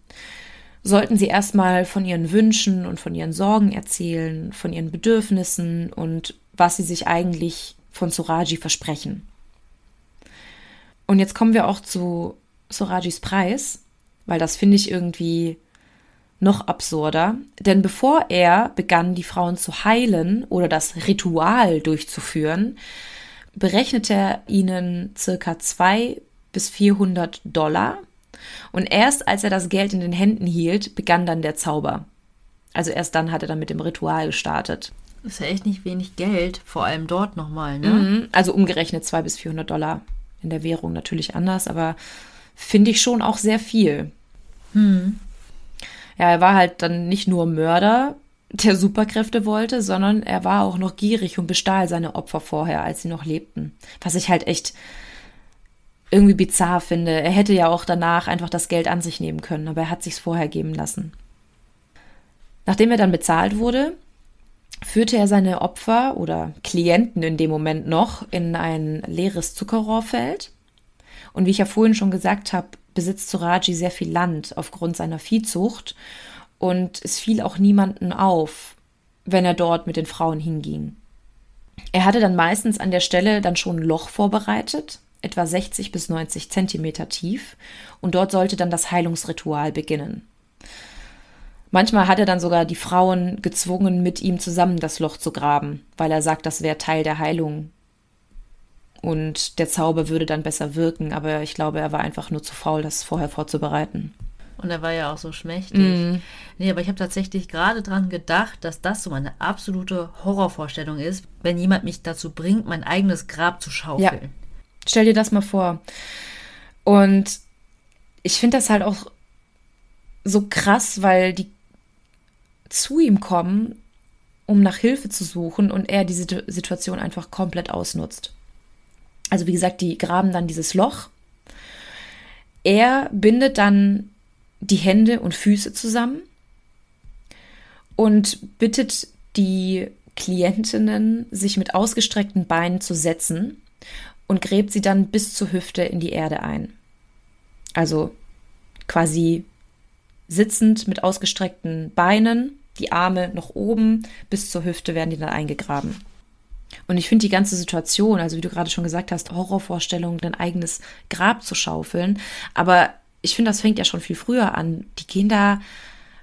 sollten sie erstmal von ihren Wünschen und von ihren Sorgen erzählen, von ihren Bedürfnissen und was sie sich eigentlich von Soraji versprechen. Und jetzt kommen wir auch zu Sorajis Preis, weil das finde ich irgendwie noch absurder. Denn bevor er begann, die Frauen zu heilen oder das Ritual durchzuführen, berechnete er ihnen circa zwei bis 400 Dollar und erst als er das Geld in den Händen hielt, begann dann der Zauber. Also erst dann hat er dann mit dem Ritual gestartet. Das ist ja echt nicht wenig Geld, vor allem dort nochmal, ne? Mhm, also umgerechnet 200 bis 400 Dollar. In der Währung natürlich anders, aber finde ich schon auch sehr viel. Hm. Ja, er war halt dann nicht nur Mörder, der Superkräfte wollte, sondern er war auch noch gierig und bestahl seine Opfer vorher, als sie noch lebten. Was ich halt echt irgendwie bizarr finde. Er hätte ja auch danach einfach das Geld an sich nehmen können, aber er hat sich's vorher geben lassen. Nachdem er dann bezahlt wurde, führte er seine Opfer oder Klienten in dem Moment noch in ein leeres Zuckerrohrfeld. Und wie ich ja vorhin schon gesagt habe, besitzt Suraji sehr viel Land aufgrund seiner Viehzucht und es fiel auch niemanden auf, wenn er dort mit den Frauen hinging. Er hatte dann meistens an der Stelle dann schon ein Loch vorbereitet, etwa 60 bis 90 Zentimeter tief, und dort sollte dann das Heilungsritual beginnen. Manchmal hat er dann sogar die Frauen gezwungen, mit ihm zusammen das Loch zu graben, weil er sagt, das wäre Teil der Heilung. Und der Zauber würde dann besser wirken, aber ich glaube, er war einfach nur zu faul, das vorher vorzubereiten. Und er war ja auch so schmächtig. Mm. Nee, aber ich habe tatsächlich gerade dran gedacht, dass das so meine absolute Horrorvorstellung ist, wenn jemand mich dazu bringt, mein eigenes Grab zu schaufeln. Ja. Stell dir das mal vor. Und ich finde das halt auch so krass, weil die zu ihm kommen, um nach Hilfe zu suchen und er diese Situation einfach komplett ausnutzt. Also wie gesagt, die graben dann dieses Loch. Er bindet dann die Hände und Füße zusammen und bittet die Klientinnen, sich mit ausgestreckten Beinen zu setzen und gräbt sie dann bis zur Hüfte in die Erde ein. Also quasi sitzend mit ausgestreckten Beinen, die Arme noch oben, bis zur Hüfte werden die dann eingegraben. Und ich finde die ganze Situation, also wie du gerade schon gesagt hast, Horrorvorstellung, dein eigenes Grab zu schaufeln. Aber ich finde, das fängt ja schon viel früher an. Die gehen da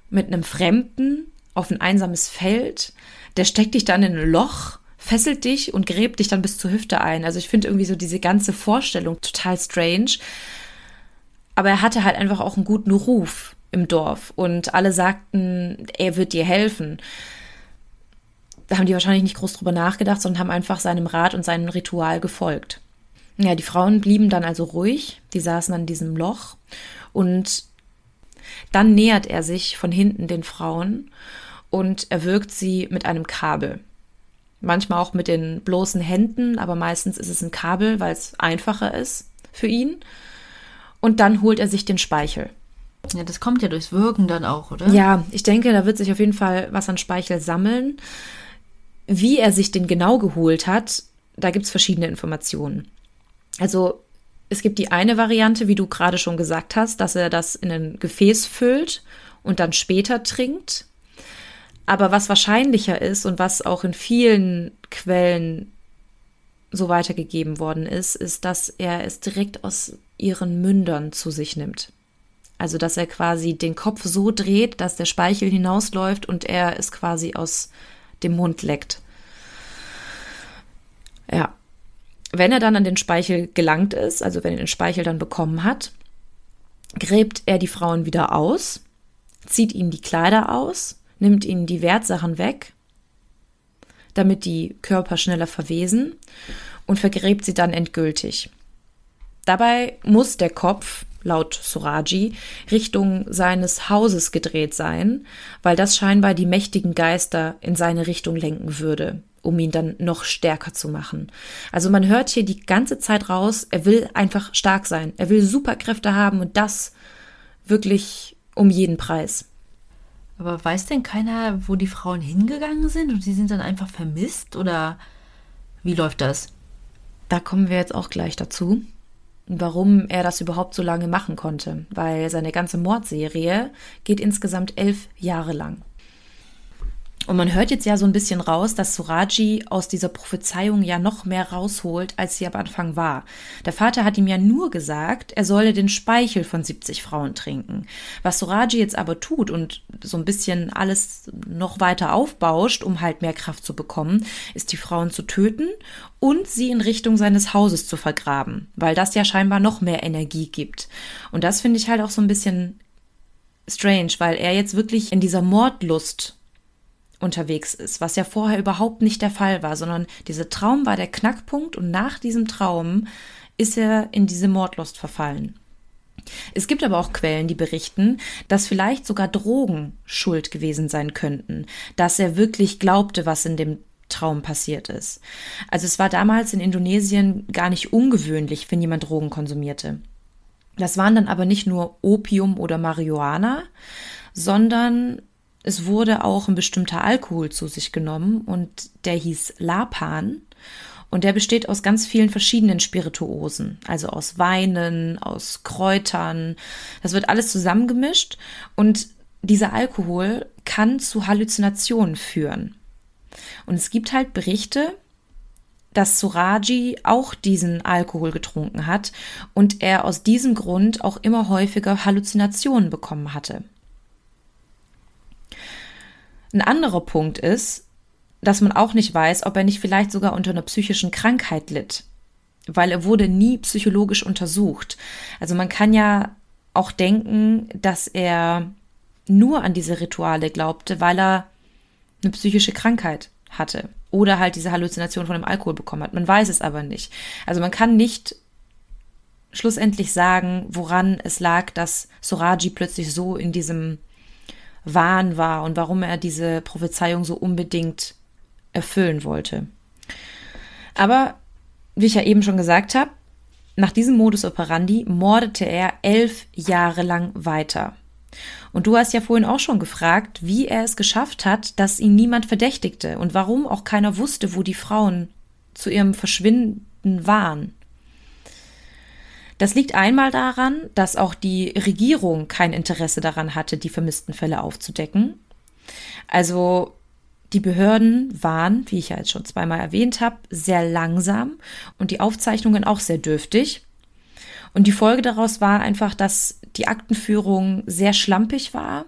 mit einem Fremden auf ein einsames Feld, der steckt dich dann in ein Loch, fesselt dich und gräbt dich dann bis zur Hüfte ein. Also ich finde irgendwie so diese ganze Vorstellung total strange. Aber er hatte halt einfach auch einen guten Ruf im Dorf und alle sagten, er wird dir helfen. Da haben die wahrscheinlich nicht groß drüber nachgedacht, sondern haben einfach seinem Rat und seinem Ritual gefolgt. Ja, die Frauen blieben dann also ruhig, die saßen an diesem Loch und dann nähert er sich von hinten den Frauen und erwürgt sie mit einem Kabel. Manchmal auch mit den bloßen Händen, aber meistens ist es ein Kabel, weil es einfacher ist für ihn. Und dann holt er sich den Speichel. Ja, das kommt ja durchs Wirken dann auch, oder? Ja, ich denke, da wird sich auf jeden Fall was an Speichel sammeln. Wie er sich den genau geholt hat, da gibt es verschiedene Informationen. Also es gibt die eine Variante, wie du gerade schon gesagt hast, dass er das in ein Gefäß füllt und dann später trinkt. Aber was wahrscheinlicher ist und was auch in vielen Quellen so weitergegeben worden ist, ist, dass er es direkt aus ihren Mündern zu sich nimmt. Also, dass er quasi den Kopf so dreht, dass der Speichel hinausläuft und er es quasi aus dem Mund leckt. Ja. Wenn er dann an den Speichel gelangt ist, also wenn er den Speichel dann bekommen hat, gräbt er die Frauen wieder aus, zieht ihnen die Kleider aus, nimmt ihnen die Wertsachen weg, damit die Körper schneller verwesen und vergräbt sie dann endgültig. Dabei muss der Kopf laut Suraji, Richtung seines Hauses gedreht sein, weil das scheinbar die mächtigen Geister in seine Richtung lenken würde, um ihn dann noch stärker zu machen. Also man hört hier die ganze Zeit raus, er will einfach stark sein, er will Superkräfte haben und das wirklich um jeden Preis. Aber weiß denn keiner, wo die Frauen hingegangen sind und sie sind dann einfach vermisst oder wie läuft das? Da kommen wir jetzt auch gleich dazu warum er das überhaupt so lange machen konnte, weil seine ganze Mordserie geht insgesamt elf Jahre lang. Und man hört jetzt ja so ein bisschen raus, dass Suraji aus dieser Prophezeiung ja noch mehr rausholt, als sie am Anfang war. Der Vater hat ihm ja nur gesagt, er solle den Speichel von 70 Frauen trinken. Was Suraji jetzt aber tut und so ein bisschen alles noch weiter aufbauscht, um halt mehr Kraft zu bekommen, ist die Frauen zu töten und sie in Richtung seines Hauses zu vergraben, weil das ja scheinbar noch mehr Energie gibt. Und das finde ich halt auch so ein bisschen strange, weil er jetzt wirklich in dieser Mordlust unterwegs ist, was ja vorher überhaupt nicht der Fall war, sondern dieser Traum war der Knackpunkt und nach diesem Traum ist er in diese Mordlust verfallen. Es gibt aber auch Quellen, die berichten, dass vielleicht sogar Drogen schuld gewesen sein könnten, dass er wirklich glaubte, was in dem Traum passiert ist. Also es war damals in Indonesien gar nicht ungewöhnlich, wenn jemand Drogen konsumierte. Das waren dann aber nicht nur Opium oder Marihuana, sondern es wurde auch ein bestimmter Alkohol zu sich genommen und der hieß Lapan. Und der besteht aus ganz vielen verschiedenen Spirituosen, also aus Weinen, aus Kräutern. Das wird alles zusammengemischt und dieser Alkohol kann zu Halluzinationen führen. Und es gibt halt Berichte, dass Suraji auch diesen Alkohol getrunken hat und er aus diesem Grund auch immer häufiger Halluzinationen bekommen hatte. Ein anderer Punkt ist, dass man auch nicht weiß, ob er nicht vielleicht sogar unter einer psychischen Krankheit litt, weil er wurde nie psychologisch untersucht. Also man kann ja auch denken, dass er nur an diese Rituale glaubte, weil er eine psychische Krankheit hatte oder halt diese Halluzination von dem Alkohol bekommen hat. Man weiß es aber nicht. Also man kann nicht schlussendlich sagen, woran es lag, dass Soraji plötzlich so in diesem Wahn war und warum er diese Prophezeiung so unbedingt erfüllen wollte. Aber, wie ich ja eben schon gesagt habe, nach diesem Modus operandi mordete er elf Jahre lang weiter. Und du hast ja vorhin auch schon gefragt, wie er es geschafft hat, dass ihn niemand verdächtigte und warum auch keiner wusste, wo die Frauen zu ihrem Verschwinden waren. Das liegt einmal daran, dass auch die Regierung kein Interesse daran hatte, die vermissten Fälle aufzudecken. Also die Behörden waren, wie ich ja jetzt schon zweimal erwähnt habe, sehr langsam und die Aufzeichnungen auch sehr dürftig. Und die Folge daraus war einfach, dass die Aktenführung sehr schlampig war.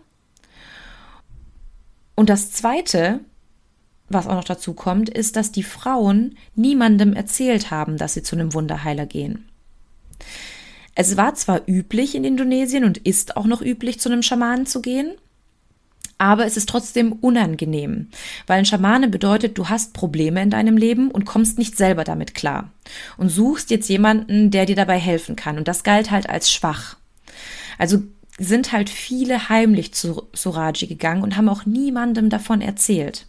Und das Zweite, was auch noch dazu kommt, ist, dass die Frauen niemandem erzählt haben, dass sie zu einem Wunderheiler gehen. Es war zwar üblich in Indonesien und ist auch noch üblich, zu einem Schamanen zu gehen, aber es ist trotzdem unangenehm, weil ein Schamane bedeutet, du hast Probleme in deinem Leben und kommst nicht selber damit klar und suchst jetzt jemanden, der dir dabei helfen kann und das galt halt als schwach. Also sind halt viele heimlich zu Suraji gegangen und haben auch niemandem davon erzählt.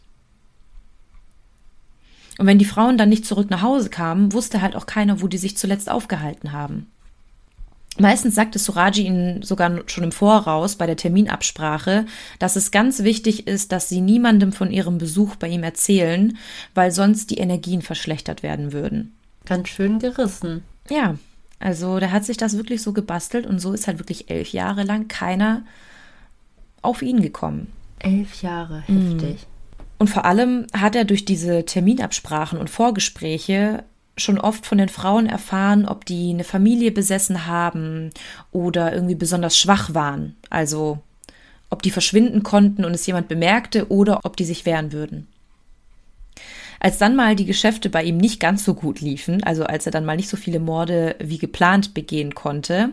Und wenn die Frauen dann nicht zurück nach Hause kamen, wusste halt auch keiner, wo die sich zuletzt aufgehalten haben. Meistens sagte Suraji ihnen sogar schon im Voraus bei der Terminabsprache, dass es ganz wichtig ist, dass sie niemandem von ihrem Besuch bei ihm erzählen, weil sonst die Energien verschlechtert werden würden. Ganz schön gerissen. Ja, also der hat sich das wirklich so gebastelt und so ist halt wirklich elf Jahre lang keiner auf ihn gekommen. Elf Jahre, heftig. Mhm. Und vor allem hat er durch diese Terminabsprachen und Vorgespräche schon oft von den Frauen erfahren, ob die eine Familie besessen haben oder irgendwie besonders schwach waren. Also ob die verschwinden konnten und es jemand bemerkte oder ob die sich wehren würden. Als dann mal die Geschäfte bei ihm nicht ganz so gut liefen, also als er dann mal nicht so viele Morde wie geplant begehen konnte,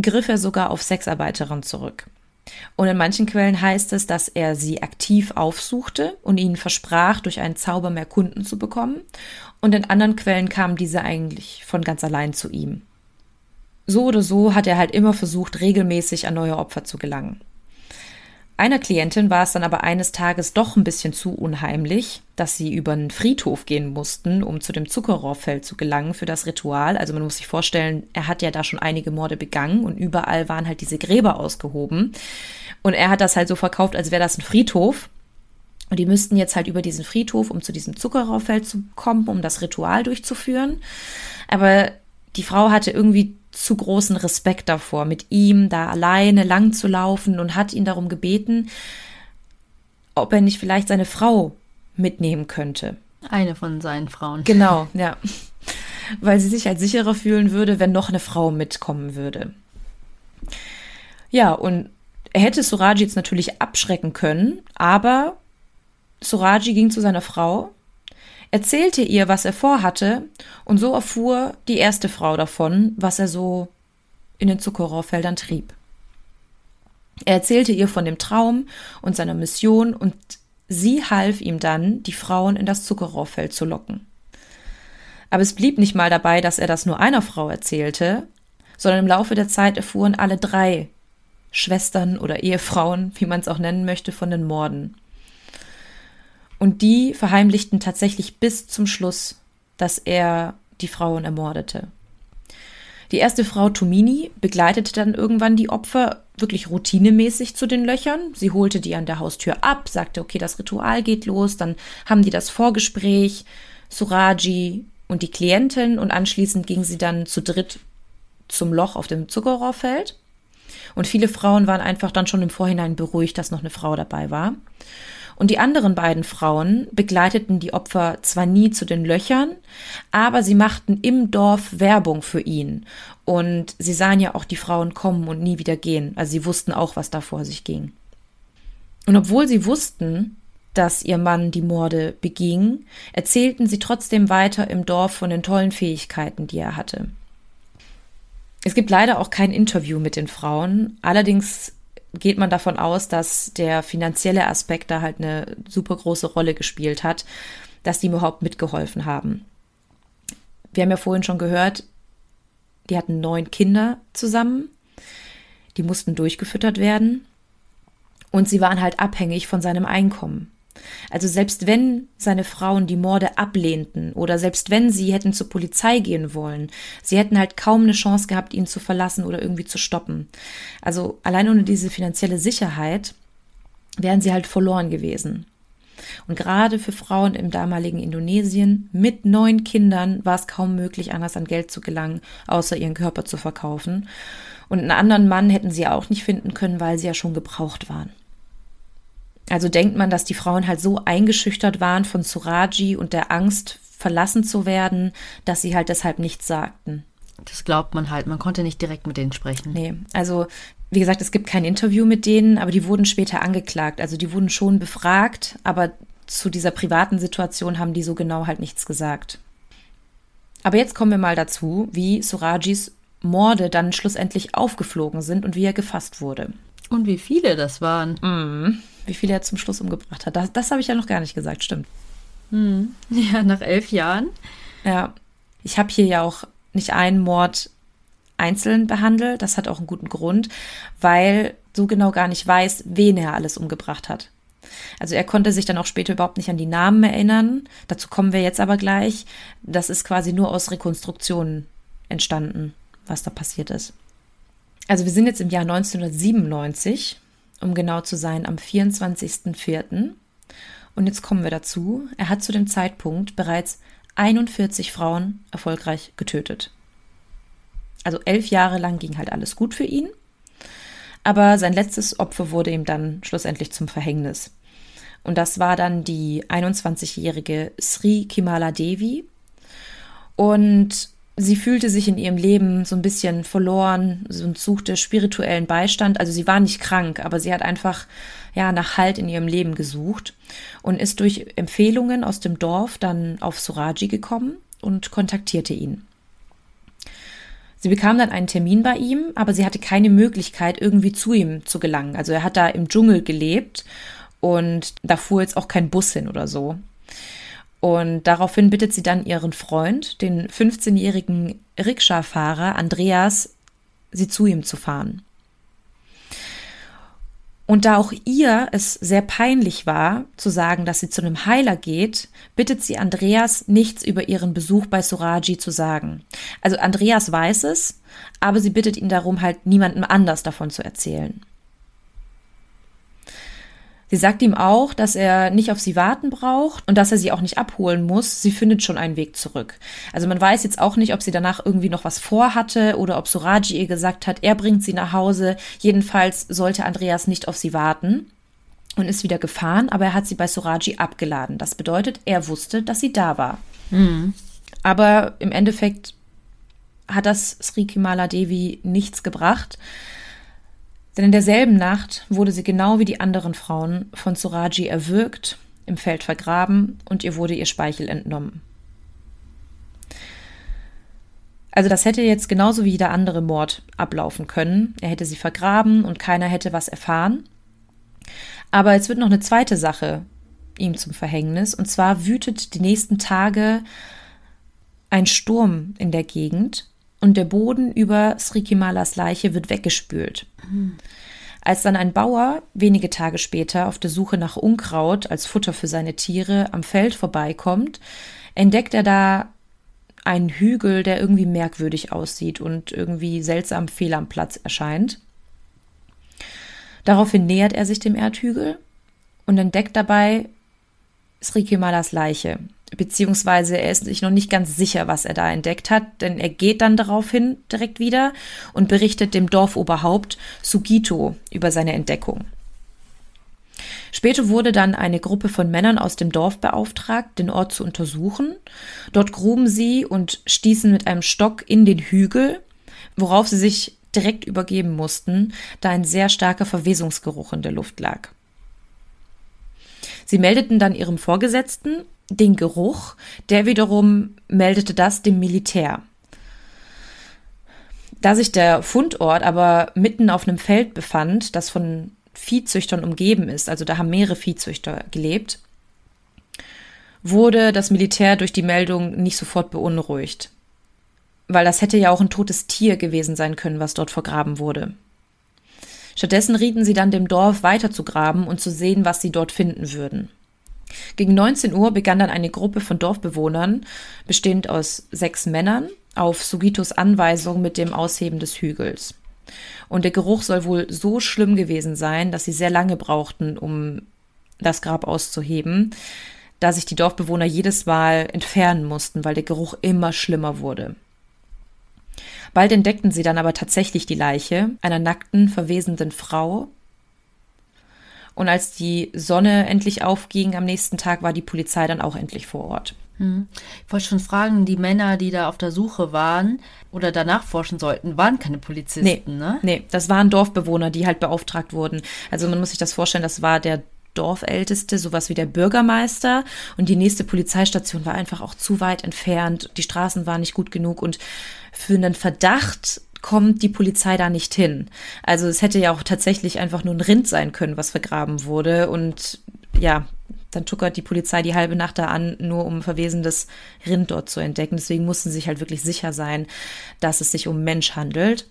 griff er sogar auf Sexarbeiterinnen zurück. Und in manchen Quellen heißt es, dass er sie aktiv aufsuchte und ihnen versprach, durch einen Zauber mehr Kunden zu bekommen. Und in anderen Quellen kamen diese eigentlich von ganz allein zu ihm. So oder so hat er halt immer versucht, regelmäßig an neue Opfer zu gelangen. Einer Klientin war es dann aber eines Tages doch ein bisschen zu unheimlich, dass sie über einen Friedhof gehen mussten, um zu dem Zuckerrohrfeld zu gelangen für das Ritual. Also man muss sich vorstellen, er hat ja da schon einige Morde begangen und überall waren halt diese Gräber ausgehoben. Und er hat das halt so verkauft, als wäre das ein Friedhof. Und die müssten jetzt halt über diesen Friedhof, um zu diesem Zuckerrohrfeld zu kommen, um das Ritual durchzuführen. Aber die Frau hatte irgendwie zu großen Respekt davor, mit ihm da alleine lang zu laufen und hat ihn darum gebeten, ob er nicht vielleicht seine Frau mitnehmen könnte. Eine von seinen Frauen. Genau, ja. Weil sie sich halt sicherer fühlen würde, wenn noch eine Frau mitkommen würde. Ja, und er hätte Suraji jetzt natürlich abschrecken können, aber Suraji ging zu seiner Frau erzählte ihr, was er vorhatte, und so erfuhr die erste Frau davon, was er so in den Zuckerrohrfeldern trieb. Er erzählte ihr von dem Traum und seiner Mission und sie half ihm dann, die Frauen in das Zuckerrohrfeld zu locken. Aber es blieb nicht mal dabei, dass er das nur einer Frau erzählte, sondern im Laufe der Zeit erfuhren alle drei Schwestern oder Ehefrauen, wie man es auch nennen möchte, von den Morden. Und die verheimlichten tatsächlich bis zum Schluss, dass er die Frauen ermordete. Die erste Frau Tomini begleitete dann irgendwann die Opfer wirklich routinemäßig zu den Löchern. Sie holte die an der Haustür ab, sagte, okay, das Ritual geht los, dann haben die das Vorgespräch, Suraji und die Klientin und anschließend ging sie dann zu dritt zum Loch auf dem Zuckerrohrfeld. Und viele Frauen waren einfach dann schon im Vorhinein beruhigt, dass noch eine Frau dabei war. Und die anderen beiden Frauen begleiteten die Opfer zwar nie zu den Löchern, aber sie machten im Dorf Werbung für ihn. Und sie sahen ja auch die Frauen kommen und nie wieder gehen. Also sie wussten auch, was da vor sich ging. Und obwohl sie wussten, dass ihr Mann die Morde beging, erzählten sie trotzdem weiter im Dorf von den tollen Fähigkeiten, die er hatte. Es gibt leider auch kein Interview mit den Frauen. Allerdings geht man davon aus, dass der finanzielle Aspekt da halt eine super große Rolle gespielt hat, dass die überhaupt mitgeholfen haben. Wir haben ja vorhin schon gehört, die hatten neun Kinder zusammen, die mussten durchgefüttert werden und sie waren halt abhängig von seinem Einkommen. Also selbst wenn seine Frauen die Morde ablehnten oder selbst wenn sie hätten zur Polizei gehen wollen, sie hätten halt kaum eine Chance gehabt, ihn zu verlassen oder irgendwie zu stoppen. Also allein ohne diese finanzielle Sicherheit wären sie halt verloren gewesen. Und gerade für Frauen im damaligen Indonesien mit neun Kindern war es kaum möglich, anders an Geld zu gelangen, außer ihren Körper zu verkaufen. Und einen anderen Mann hätten sie auch nicht finden können, weil sie ja schon gebraucht waren. Also denkt man, dass die Frauen halt so eingeschüchtert waren von Suraji und der Angst, verlassen zu werden, dass sie halt deshalb nichts sagten. Das glaubt man halt. Man konnte nicht direkt mit denen sprechen. Nee, also wie gesagt, es gibt kein Interview mit denen, aber die wurden später angeklagt. Also die wurden schon befragt, aber zu dieser privaten Situation haben die so genau halt nichts gesagt. Aber jetzt kommen wir mal dazu, wie Surajis Morde dann schlussendlich aufgeflogen sind und wie er gefasst wurde. Und wie viele das waren. Mhm. Wie viele er zum Schluss umgebracht hat. Das, das habe ich ja noch gar nicht gesagt, stimmt. Mhm. Ja, nach elf Jahren. Ja. Ich habe hier ja auch nicht einen Mord einzeln behandelt. Das hat auch einen guten Grund, weil so genau gar nicht weiß, wen er alles umgebracht hat. Also er konnte sich dann auch später überhaupt nicht an die Namen erinnern. Dazu kommen wir jetzt aber gleich. Das ist quasi nur aus Rekonstruktionen entstanden, was da passiert ist. Also wir sind jetzt im Jahr 1997, um genau zu sein, am 24.04. Und jetzt kommen wir dazu. Er hat zu dem Zeitpunkt bereits 41 Frauen erfolgreich getötet. Also elf Jahre lang ging halt alles gut für ihn. Aber sein letztes Opfer wurde ihm dann schlussendlich zum Verhängnis. Und das war dann die 21-jährige Sri Kimala Devi. Und sie fühlte sich in ihrem Leben so ein bisschen verloren und suchte spirituellen Beistand. Also sie war nicht krank, aber sie hat einfach ja nach Halt in ihrem Leben gesucht und ist durch Empfehlungen aus dem Dorf dann auf Suraji gekommen und kontaktierte ihn. Sie bekam dann einen Termin bei ihm, aber sie hatte keine Möglichkeit, irgendwie zu ihm zu gelangen. Also er hat da im Dschungel gelebt und da fuhr jetzt auch kein Bus hin oder so. Und daraufhin bittet sie dann ihren Freund, den 15-jährigen Rikscha-Fahrer Andreas, sie zu ihm zu fahren. Und da auch ihr es sehr peinlich war, zu sagen, dass sie zu einem Heiler geht, bittet sie Andreas, nichts über ihren Besuch bei Suraji zu sagen. Also Andreas weiß es, aber sie bittet ihn darum, halt niemandem anders davon zu erzählen. Sie sagt ihm auch, dass er nicht auf sie warten braucht und dass er sie auch nicht abholen muss. Sie findet schon einen Weg zurück. Also man weiß jetzt auch nicht, ob sie danach irgendwie noch was vorhatte oder ob Suraji ihr gesagt hat, er bringt sie nach Hause. Jedenfalls sollte Andreas nicht auf sie warten und ist wieder gefahren, aber er hat sie bei Suraji abgeladen. Das bedeutet, er wusste, dass sie da war. Mhm. Aber im Endeffekt hat das Sri Kimala Devi nichts gebracht. Denn in derselben Nacht wurde sie genau wie die anderen Frauen von Suraji erwürgt, im Feld vergraben und ihr wurde ihr Speichel entnommen. Also das hätte jetzt genauso wie jeder andere Mord ablaufen können. Er hätte sie vergraben und keiner hätte was erfahren. Aber jetzt wird noch eine zweite Sache ihm zum Verhängnis. Und zwar wütet die nächsten Tage ein Sturm in der Gegend und der Boden über Srikimalas Leiche wird weggespült. Mhm. Als dann ein Bauer wenige Tage später auf der Suche nach Unkraut als Futter für seine Tiere am Feld vorbeikommt, entdeckt er da einen Hügel, der irgendwie merkwürdig aussieht und irgendwie seltsam fehl am Platz erscheint. Daraufhin nähert er sich dem Erdhügel und entdeckt dabei Srikimalas Leiche, beziehungsweise er ist sich noch nicht ganz sicher, was er da entdeckt hat, denn er geht dann daraufhin direkt wieder und berichtet dem Dorfoberhaupt Sugito über seine Entdeckung. Später wurde dann eine Gruppe von Männern aus dem Dorf beauftragt, den Ort zu untersuchen. Dort gruben sie und stießen mit einem Stock in den Hügel, worauf sie sich direkt übergeben mussten, da ein sehr starker Verwesungsgeruch in der Luft lag. Sie meldeten dann ihrem Vorgesetzten den Geruch, der wiederum meldete das dem Militär. Da sich der Fundort aber mitten auf einem Feld befand, das von Viehzüchtern umgeben ist, also da haben mehrere Viehzüchter gelebt, wurde das Militär durch die Meldung nicht sofort beunruhigt. Weil das hätte ja auch ein totes Tier gewesen sein können, was dort vergraben wurde. Stattdessen rieten sie dann dem Dorf weiter zu graben und zu sehen, was sie dort finden würden. Gegen 19 Uhr begann dann eine Gruppe von Dorfbewohnern, bestehend aus sechs Männern, auf Sugitos Anweisung mit dem Ausheben des Hügels. Und der Geruch soll wohl so schlimm gewesen sein, dass sie sehr lange brauchten, um das Grab auszuheben, da sich die Dorfbewohner jedes Mal entfernen mussten, weil der Geruch immer schlimmer wurde. Bald entdeckten sie dann aber tatsächlich die Leiche einer nackten, verwesenden Frau. Und als die Sonne endlich aufging am nächsten Tag, war die Polizei dann auch endlich vor Ort. Hm. Ich wollte schon fragen, die Männer, die da auf der Suche waren oder danach forschen sollten, waren keine Polizisten, nee, ne? Nee, das waren Dorfbewohner, die halt beauftragt wurden. Also man muss sich das vorstellen, das war der Dorfälteste, sowas wie der Bürgermeister. Und die nächste Polizeistation war einfach auch zu weit entfernt. Die Straßen waren nicht gut genug und für einen Verdacht kommt die Polizei da nicht hin. Also es hätte ja auch tatsächlich einfach nur ein Rind sein können, was vergraben wurde. Und ja, dann tuckert die Polizei die halbe Nacht da an, nur um verwesendes Rind dort zu entdecken. Deswegen mussten sie sich halt wirklich sicher sein, dass es sich um Mensch handelt.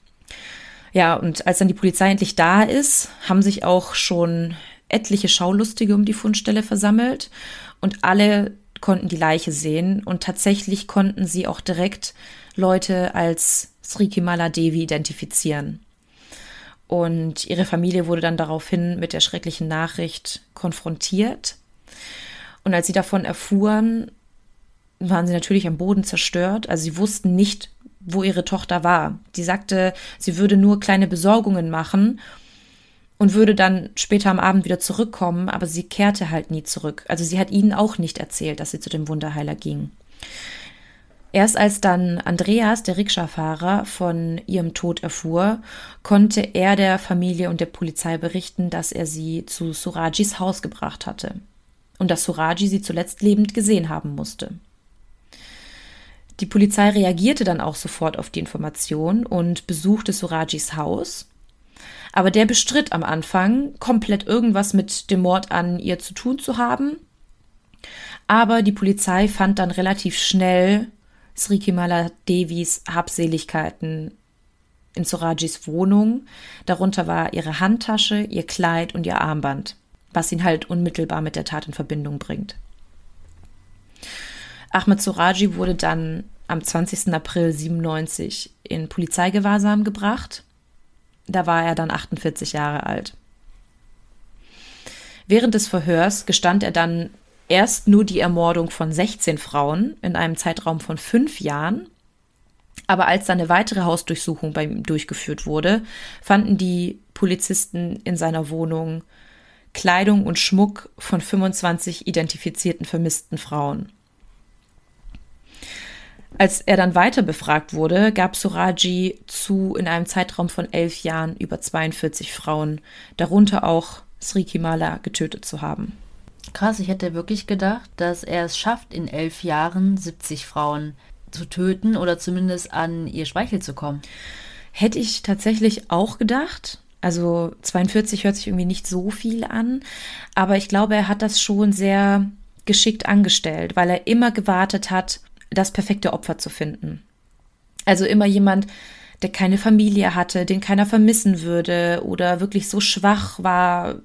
Ja, und als dann die Polizei endlich da ist, haben sich auch schon etliche Schaulustige um die Fundstelle versammelt und alle konnten die Leiche sehen und tatsächlich konnten sie auch direkt Leute als Srikimala Devi identifizieren. Und ihre Familie wurde dann daraufhin mit der schrecklichen Nachricht konfrontiert. Und als sie davon erfuhren, waren sie natürlich am Boden zerstört. Also sie wussten nicht, wo ihre Tochter war. Die sagte, sie würde nur kleine Besorgungen machen und würde dann später am Abend wieder zurückkommen, aber sie kehrte halt nie zurück. Also sie hat ihnen auch nicht erzählt, dass sie zu dem Wunderheiler ging. Erst als dann Andreas, der Rikscha-Fahrer, von ihrem Tod erfuhr, konnte er der Familie und der Polizei berichten, dass er sie zu Surajis Haus gebracht hatte und dass Suraji sie zuletzt lebend gesehen haben musste. Die Polizei reagierte dann auch sofort auf die Information und besuchte Surajis Haus. Aber der bestritt am Anfang, komplett irgendwas mit dem Mord an ihr zu tun zu haben. Aber die Polizei fand dann relativ schnell Srikimala Devis Habseligkeiten in Surajis Wohnung. Darunter war ihre Handtasche, ihr Kleid und ihr Armband, was ihn halt unmittelbar mit der Tat in Verbindung bringt. Ahmed Suraji wurde dann am 20. April 97 in Polizeigewahrsam gebracht. Da war er dann 48 Jahre alt. Während des Verhörs gestand er dann erst nur die Ermordung von 16 Frauen in einem Zeitraum von fünf Jahren. Aber als dann eine weitere Hausdurchsuchung bei ihm durchgeführt wurde, fanden die Polizisten in seiner Wohnung Kleidung und Schmuck von 25 identifizierten vermissten Frauen. Als er dann weiter befragt wurde, gab Suraji zu, in einem Zeitraum von elf Jahren über 42 Frauen, darunter auch Sri Kimala, getötet zu haben. Krass, ich hätte wirklich gedacht, dass er es schafft, in elf Jahren 70 Frauen zu töten oder zumindest an ihr Speichel zu kommen. Hätte ich tatsächlich auch gedacht. Also 42 hört sich irgendwie nicht so viel an, aber ich glaube, er hat das schon sehr geschickt angestellt, weil er immer gewartet hat, das perfekte Opfer zu finden. Also immer jemand, der keine Familie hatte, den keiner vermissen würde oder wirklich so schwach war,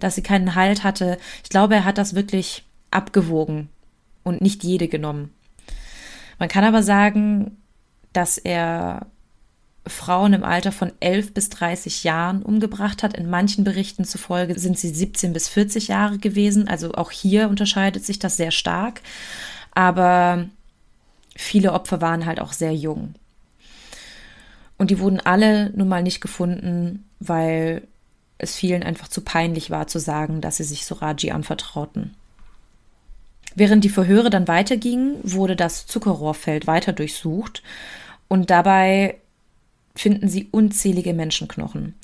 dass sie keinen Halt hatte. Ich glaube, er hat das wirklich abgewogen und nicht jede genommen. Man kann aber sagen, dass er Frauen im Alter von 11 bis 30 Jahren umgebracht hat. In manchen Berichten zufolge sind sie 17 bis 40 Jahre gewesen. Also auch hier unterscheidet sich das sehr stark. Aber viele Opfer waren halt auch sehr jung. Und die wurden alle nun mal nicht gefunden, weil es vielen einfach zu peinlich war zu sagen, dass sie sich Soraji anvertrauten. Während die Verhöre dann weitergingen, wurde das Zuckerrohrfeld weiter durchsucht und dabei finden sie unzählige Menschenknochen.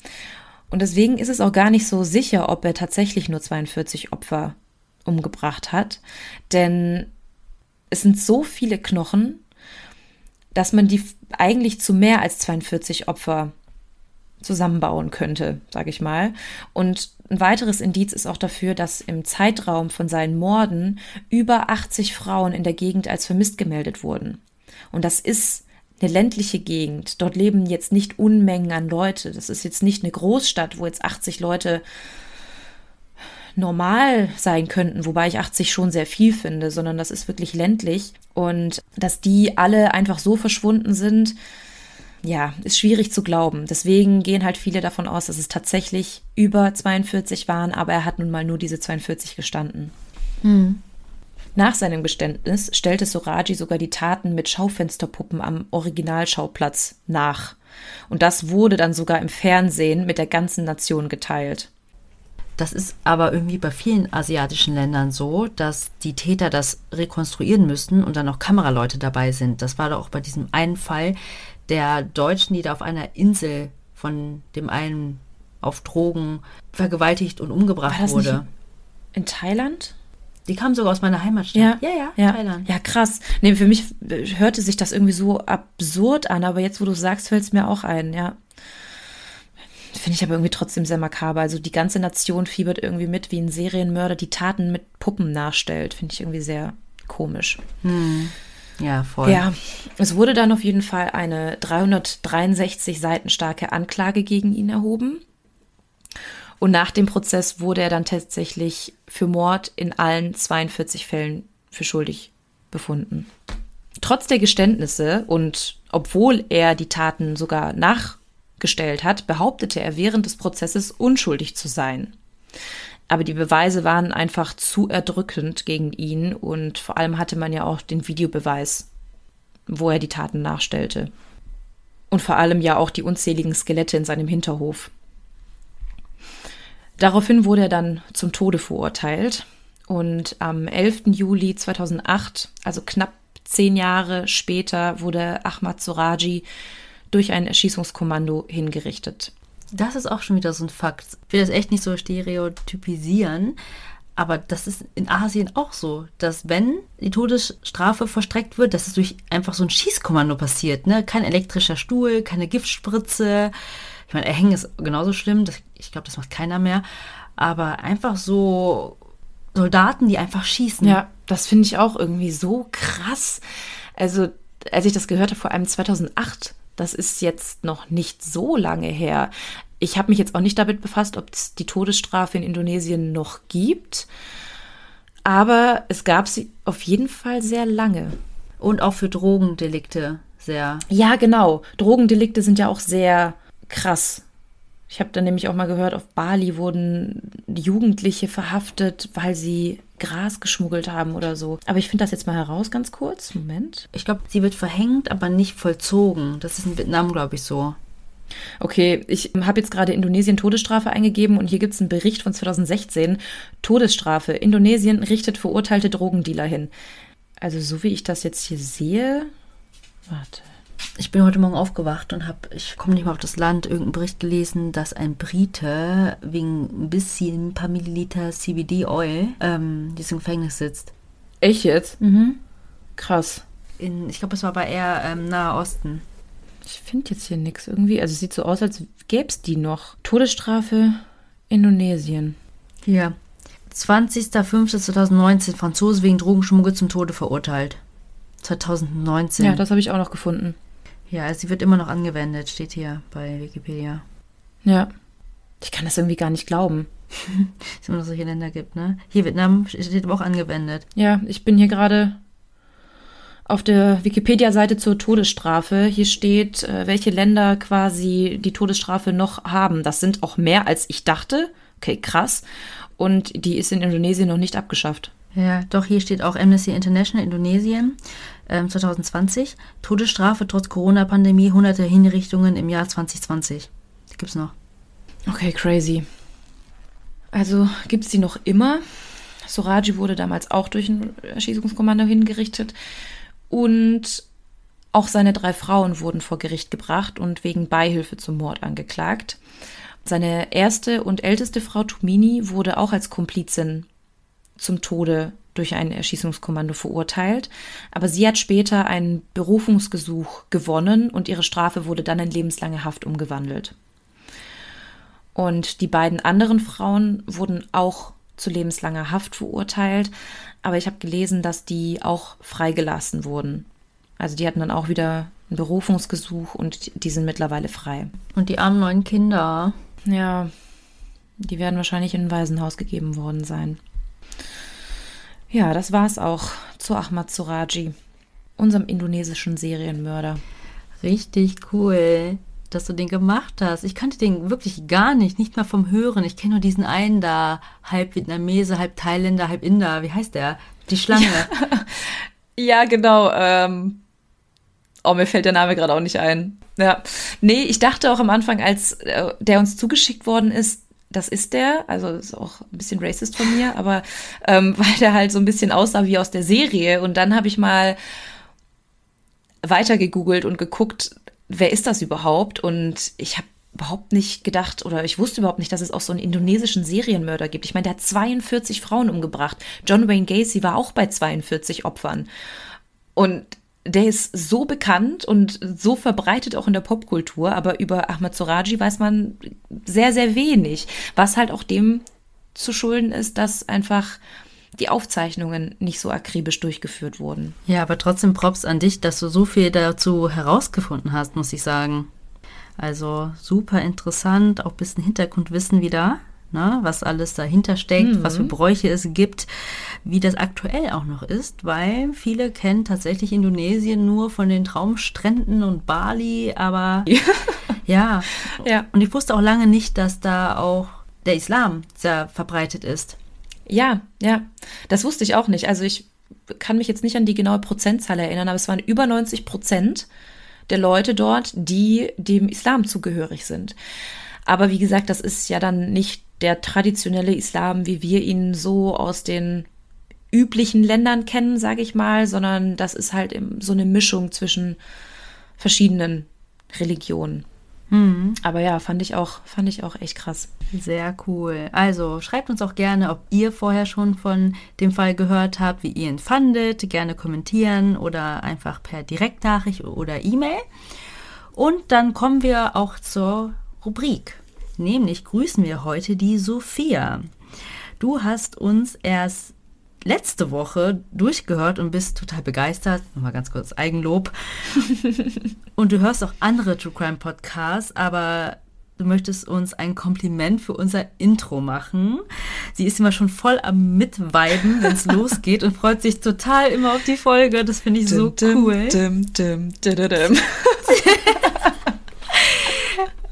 Und deswegen ist es auch gar nicht so sicher, ob er tatsächlich nur 42 Opfer umgebracht hat, denn es sind so viele Knochen, dass man die eigentlich zu mehr als 42 Opfer zusammenbauen könnte, sage ich mal. Und ein weiteres Indiz ist auch dafür, dass im Zeitraum von seinen Morden über 80 Frauen in der Gegend als vermisst gemeldet wurden. Und das ist eine ländliche Gegend. Dort leben jetzt nicht Unmengen an Leute. Das ist jetzt nicht eine Großstadt, wo jetzt 80 Leute normal sein könnten, wobei ich 80 schon sehr viel finde, sondern das ist wirklich ländlich. Und dass die alle einfach so verschwunden sind, ja, ist schwierig zu glauben. Deswegen gehen halt viele davon aus, dass es tatsächlich über 42 waren, aber er hat nun mal nur diese 42 gestanden. Hm. Nach seinem Geständnis stellte Soraji sogar die Taten mit Schaufensterpuppen am Originalschauplatz nach. Und das wurde dann sogar im Fernsehen mit der ganzen Nation geteilt. Das ist aber irgendwie bei vielen asiatischen Ländern so, dass die Täter das rekonstruieren müssten und dann auch Kameraleute dabei sind. Das war doch auch bei diesem einen Fall der Deutschen, die da auf einer Insel von dem einen auf Drogen vergewaltigt und umgebracht wurde. in Thailand? Die kam sogar aus meiner Heimatstadt. Ja, ja, ja, ja. Thailand. Ja, krass. Nee, für mich hörte sich das irgendwie so absurd an, aber jetzt, wo du sagst, fällt es mir auch ein, ja. Finde ich aber irgendwie trotzdem sehr makaber. Also die ganze Nation fiebert irgendwie mit, wie ein Serienmörder die Taten mit Puppen nachstellt. Finde ich irgendwie sehr komisch. Hm. Ja, voll. Ja, es wurde dann auf jeden Fall eine 363 Seiten starke Anklage gegen ihn erhoben. Und nach dem Prozess wurde er dann tatsächlich für Mord in allen 42 Fällen für schuldig befunden. Trotz der Geständnisse und obwohl er die Taten sogar nachgestellt hat, behauptete er während des Prozesses unschuldig zu sein. Aber die Beweise waren einfach zu erdrückend gegen ihn und vor allem hatte man ja auch den Videobeweis, wo er die Taten nachstellte. Und vor allem ja auch die unzähligen Skelette in seinem Hinterhof. Daraufhin wurde er dann zum Tode verurteilt und am 11. Juli 2008, also knapp zehn Jahre später, wurde Ahmad Soraji durch ein Erschießungskommando hingerichtet. Das ist auch schon wieder so ein Fakt. Ich will das echt nicht so stereotypisieren, aber das ist in Asien auch so, dass wenn die Todesstrafe verstreckt wird, dass es durch einfach so ein Schießkommando passiert. Ne? Kein elektrischer Stuhl, keine Giftspritze, ich meine, erhängen ist genauso schlimm. Das, ich glaube, das macht keiner mehr. Aber einfach so Soldaten, die einfach schießen. Ja, das finde ich auch irgendwie so krass. Also, als ich das gehört habe, vor allem 2008, das ist jetzt noch nicht so lange her. Ich habe mich jetzt auch nicht damit befasst, ob es die Todesstrafe in Indonesien noch gibt. Aber es gab sie auf jeden Fall sehr lange. Und auch für Drogendelikte sehr. Ja, genau. Drogendelikte sind ja auch sehr krass. Ich habe dann nämlich auch mal gehört, auf Bali wurden Jugendliche verhaftet, weil sie Gras geschmuggelt haben oder so. Aber ich finde das jetzt mal heraus, ganz kurz. Moment. Ich glaube, sie wird verhängt, aber nicht vollzogen. Das ist in Vietnam, glaube ich, so. Okay, ich habe jetzt gerade Indonesien Todesstrafe eingegeben und hier gibt es einen Bericht von 2016. Todesstrafe. Indonesien richtet verurteilte Drogendealer hin. Also so wie ich das jetzt hier sehe. Warte. Ich bin heute Morgen aufgewacht und habe, ich komme nicht mal auf das Land, irgendeinen Bericht gelesen, dass ein Brite wegen ein bisschen, ein paar Milliliter CBD-Oil, ähm, jetzt im Gefängnis sitzt. Echt jetzt? Mhm. Krass. In, ich glaube, es war bei eher ähm, Nahe Osten. Ich finde jetzt hier nichts irgendwie. Also es sieht so aus, als gäbe es die noch. Todesstrafe Indonesien. Hier. 20.05.2019 Franzose wegen Drogenschmuggel zum Tode verurteilt. 2019. Ja, das habe ich auch noch gefunden. Ja, sie wird immer noch angewendet, steht hier bei Wikipedia. Ja. Ich kann das irgendwie gar nicht glauben. es immer noch solche Länder gibt, ne? Hier Vietnam steht aber auch angewendet. Ja, ich bin hier gerade auf der Wikipedia-Seite zur Todesstrafe. Hier steht, äh, welche Länder quasi die Todesstrafe noch haben. Das sind auch mehr, als ich dachte. Okay, krass. Und die ist in Indonesien noch nicht abgeschafft. Ja, doch, hier steht auch Amnesty International Indonesien ähm, 2020. Todesstrafe trotz Corona-Pandemie, hunderte Hinrichtungen im Jahr 2020. Die gibt's noch. Okay, crazy. Also gibt es die noch immer. Soraji wurde damals auch durch ein Erschießungskommando hingerichtet. Und auch seine drei Frauen wurden vor Gericht gebracht und wegen Beihilfe zum Mord angeklagt. Seine erste und älteste Frau Tumini wurde auch als Komplizin zum Tode durch ein Erschießungskommando verurteilt, aber sie hat später einen Berufungsgesuch gewonnen und ihre Strafe wurde dann in lebenslange Haft umgewandelt. Und die beiden anderen Frauen wurden auch zu lebenslanger Haft verurteilt, aber ich habe gelesen, dass die auch freigelassen wurden. Also die hatten dann auch wieder ein Berufungsgesuch und die sind mittlerweile frei. Und die armen neuen Kinder. Ja, Die werden wahrscheinlich in ein Waisenhaus gegeben worden sein. Ja, das war's auch zu Ahmad Suraji, unserem indonesischen Serienmörder. Richtig cool, dass du den gemacht hast. Ich kannte den wirklich gar nicht, nicht mal vom Hören. Ich kenne nur diesen einen da, halb Vietnamese, halb Thailänder, halb Inder. Wie heißt der? Die Schlange. Ja, ja genau. Ähm, oh, mir fällt der Name gerade auch nicht ein. Ja. Nee, ich dachte auch am Anfang, als äh, der uns zugeschickt worden ist, das ist der, also ist auch ein bisschen racist von mir, aber ähm, weil der halt so ein bisschen aussah wie aus der Serie. Und dann habe ich mal weiter gegoogelt und geguckt, wer ist das überhaupt? Und ich habe überhaupt nicht gedacht oder ich wusste überhaupt nicht, dass es auch so einen indonesischen Serienmörder gibt. Ich meine, der hat 42 Frauen umgebracht. John Wayne Gacy war auch bei 42 Opfern. Und der ist so bekannt und so verbreitet auch in der Popkultur, aber über Ahmad Soraji weiß man sehr, sehr wenig, was halt auch dem zu schulden ist, dass einfach die Aufzeichnungen nicht so akribisch durchgeführt wurden. Ja, aber trotzdem Props an dich, dass du so viel dazu herausgefunden hast, muss ich sagen. Also super interessant, auch ein bisschen Hintergrundwissen wieder ne, was alles dahinter steckt, mhm. was für Bräuche es gibt, wie das aktuell auch noch ist, weil viele kennen tatsächlich Indonesien nur von den Traumstränden und Bali, aber ja. ja. Und ich wusste auch lange nicht, dass da auch der Islam sehr verbreitet ist. Ja, ja, das wusste ich auch nicht. Also ich kann mich jetzt nicht an die genaue Prozentzahl erinnern, aber es waren über 90 Prozent der Leute dort, die dem Islam zugehörig sind. Aber wie gesagt, das ist ja dann nicht der traditionelle Islam, wie wir ihn so aus den üblichen Ländern kennen, sage ich mal, sondern das ist halt so eine Mischung zwischen verschiedenen Religionen. Mhm. Aber ja, fand ich auch, fand ich auch echt krass. Sehr cool. Also schreibt uns auch gerne, ob ihr vorher schon von dem Fall gehört habt, wie ihr ihn fandet. Gerne kommentieren oder einfach per Direktnachricht oder E-Mail. Und dann kommen wir auch zur Rubrik. Nämlich grüßen wir heute die Sophia. Du hast uns erst letzte Woche durchgehört und bist total begeistert. Nochmal ganz kurz Eigenlob. und du hörst auch andere True Crime Podcasts, aber du möchtest uns ein Kompliment für unser Intro machen. Sie ist immer schon voll am Mitweiben, wenn es losgeht und freut sich total immer auf die Folge. Das finde ich so cool. Dim, dim, dim,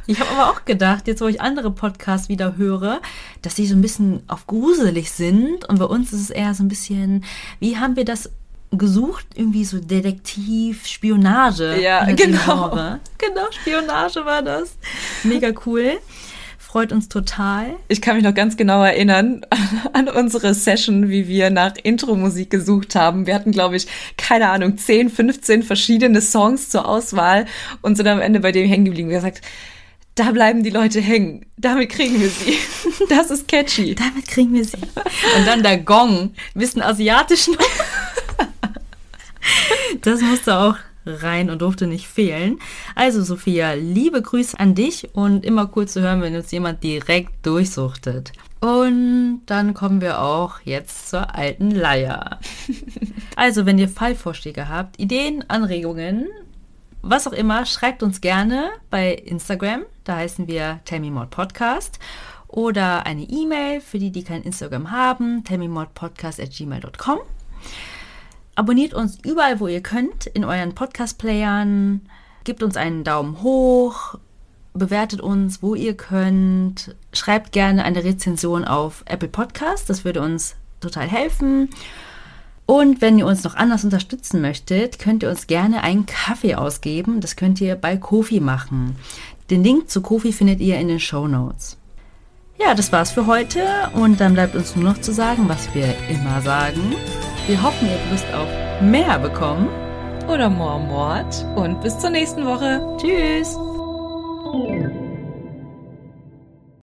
ich habe aber auch gedacht, jetzt wo ich andere Podcasts wieder höre, dass sie so ein bisschen auf gruselig sind. Und bei uns ist es eher so ein bisschen, wie haben wir das gesucht? Irgendwie so Detektiv, Spionage. Ja, genau. Genau, Spionage war das. Mega cool freut uns total. Ich kann mich noch ganz genau erinnern an unsere Session, wie wir nach Intro-Musik gesucht haben. Wir hatten, glaube ich, keine Ahnung, 10, 15 verschiedene Songs zur Auswahl und sind am Ende bei dem hängen geblieben. Wir haben gesagt, da bleiben die Leute hängen. Damit kriegen wir sie. Das ist catchy. Damit kriegen wir sie. Und dann der Gong. Ein bisschen asiatisch noch. Das musste auch rein und durfte nicht fehlen. Also Sophia, liebe Grüße an dich und immer cool zu hören, wenn uns jemand direkt durchsuchtet. Und dann kommen wir auch jetzt zur alten Leier. Also, wenn ihr Fallvorschläge habt, Ideen, Anregungen, was auch immer, schreibt uns gerne bei Instagram. Da heißen wir Me More Podcast. Oder eine E-Mail für die, die kein Instagram haben, tellmemodpodcast at gmail.com. Abonniert uns überall, wo ihr könnt, in euren Podcast-Playern. Gebt uns einen Daumen hoch. Bewertet uns, wo ihr könnt. Schreibt gerne eine Rezension auf Apple Podcast. Das würde uns total helfen. Und wenn ihr uns noch anders unterstützen möchtet, könnt ihr uns gerne einen Kaffee ausgeben. Das könnt ihr bei Kofi machen. Den Link zu Kofi findet ihr in den Show Notes. Ja, das war's für heute und dann bleibt uns nur noch zu sagen, was wir immer sagen. Wir hoffen, ihr Lust auf mehr bekommen. Oder more Mord und bis zur nächsten Woche. Tschüss.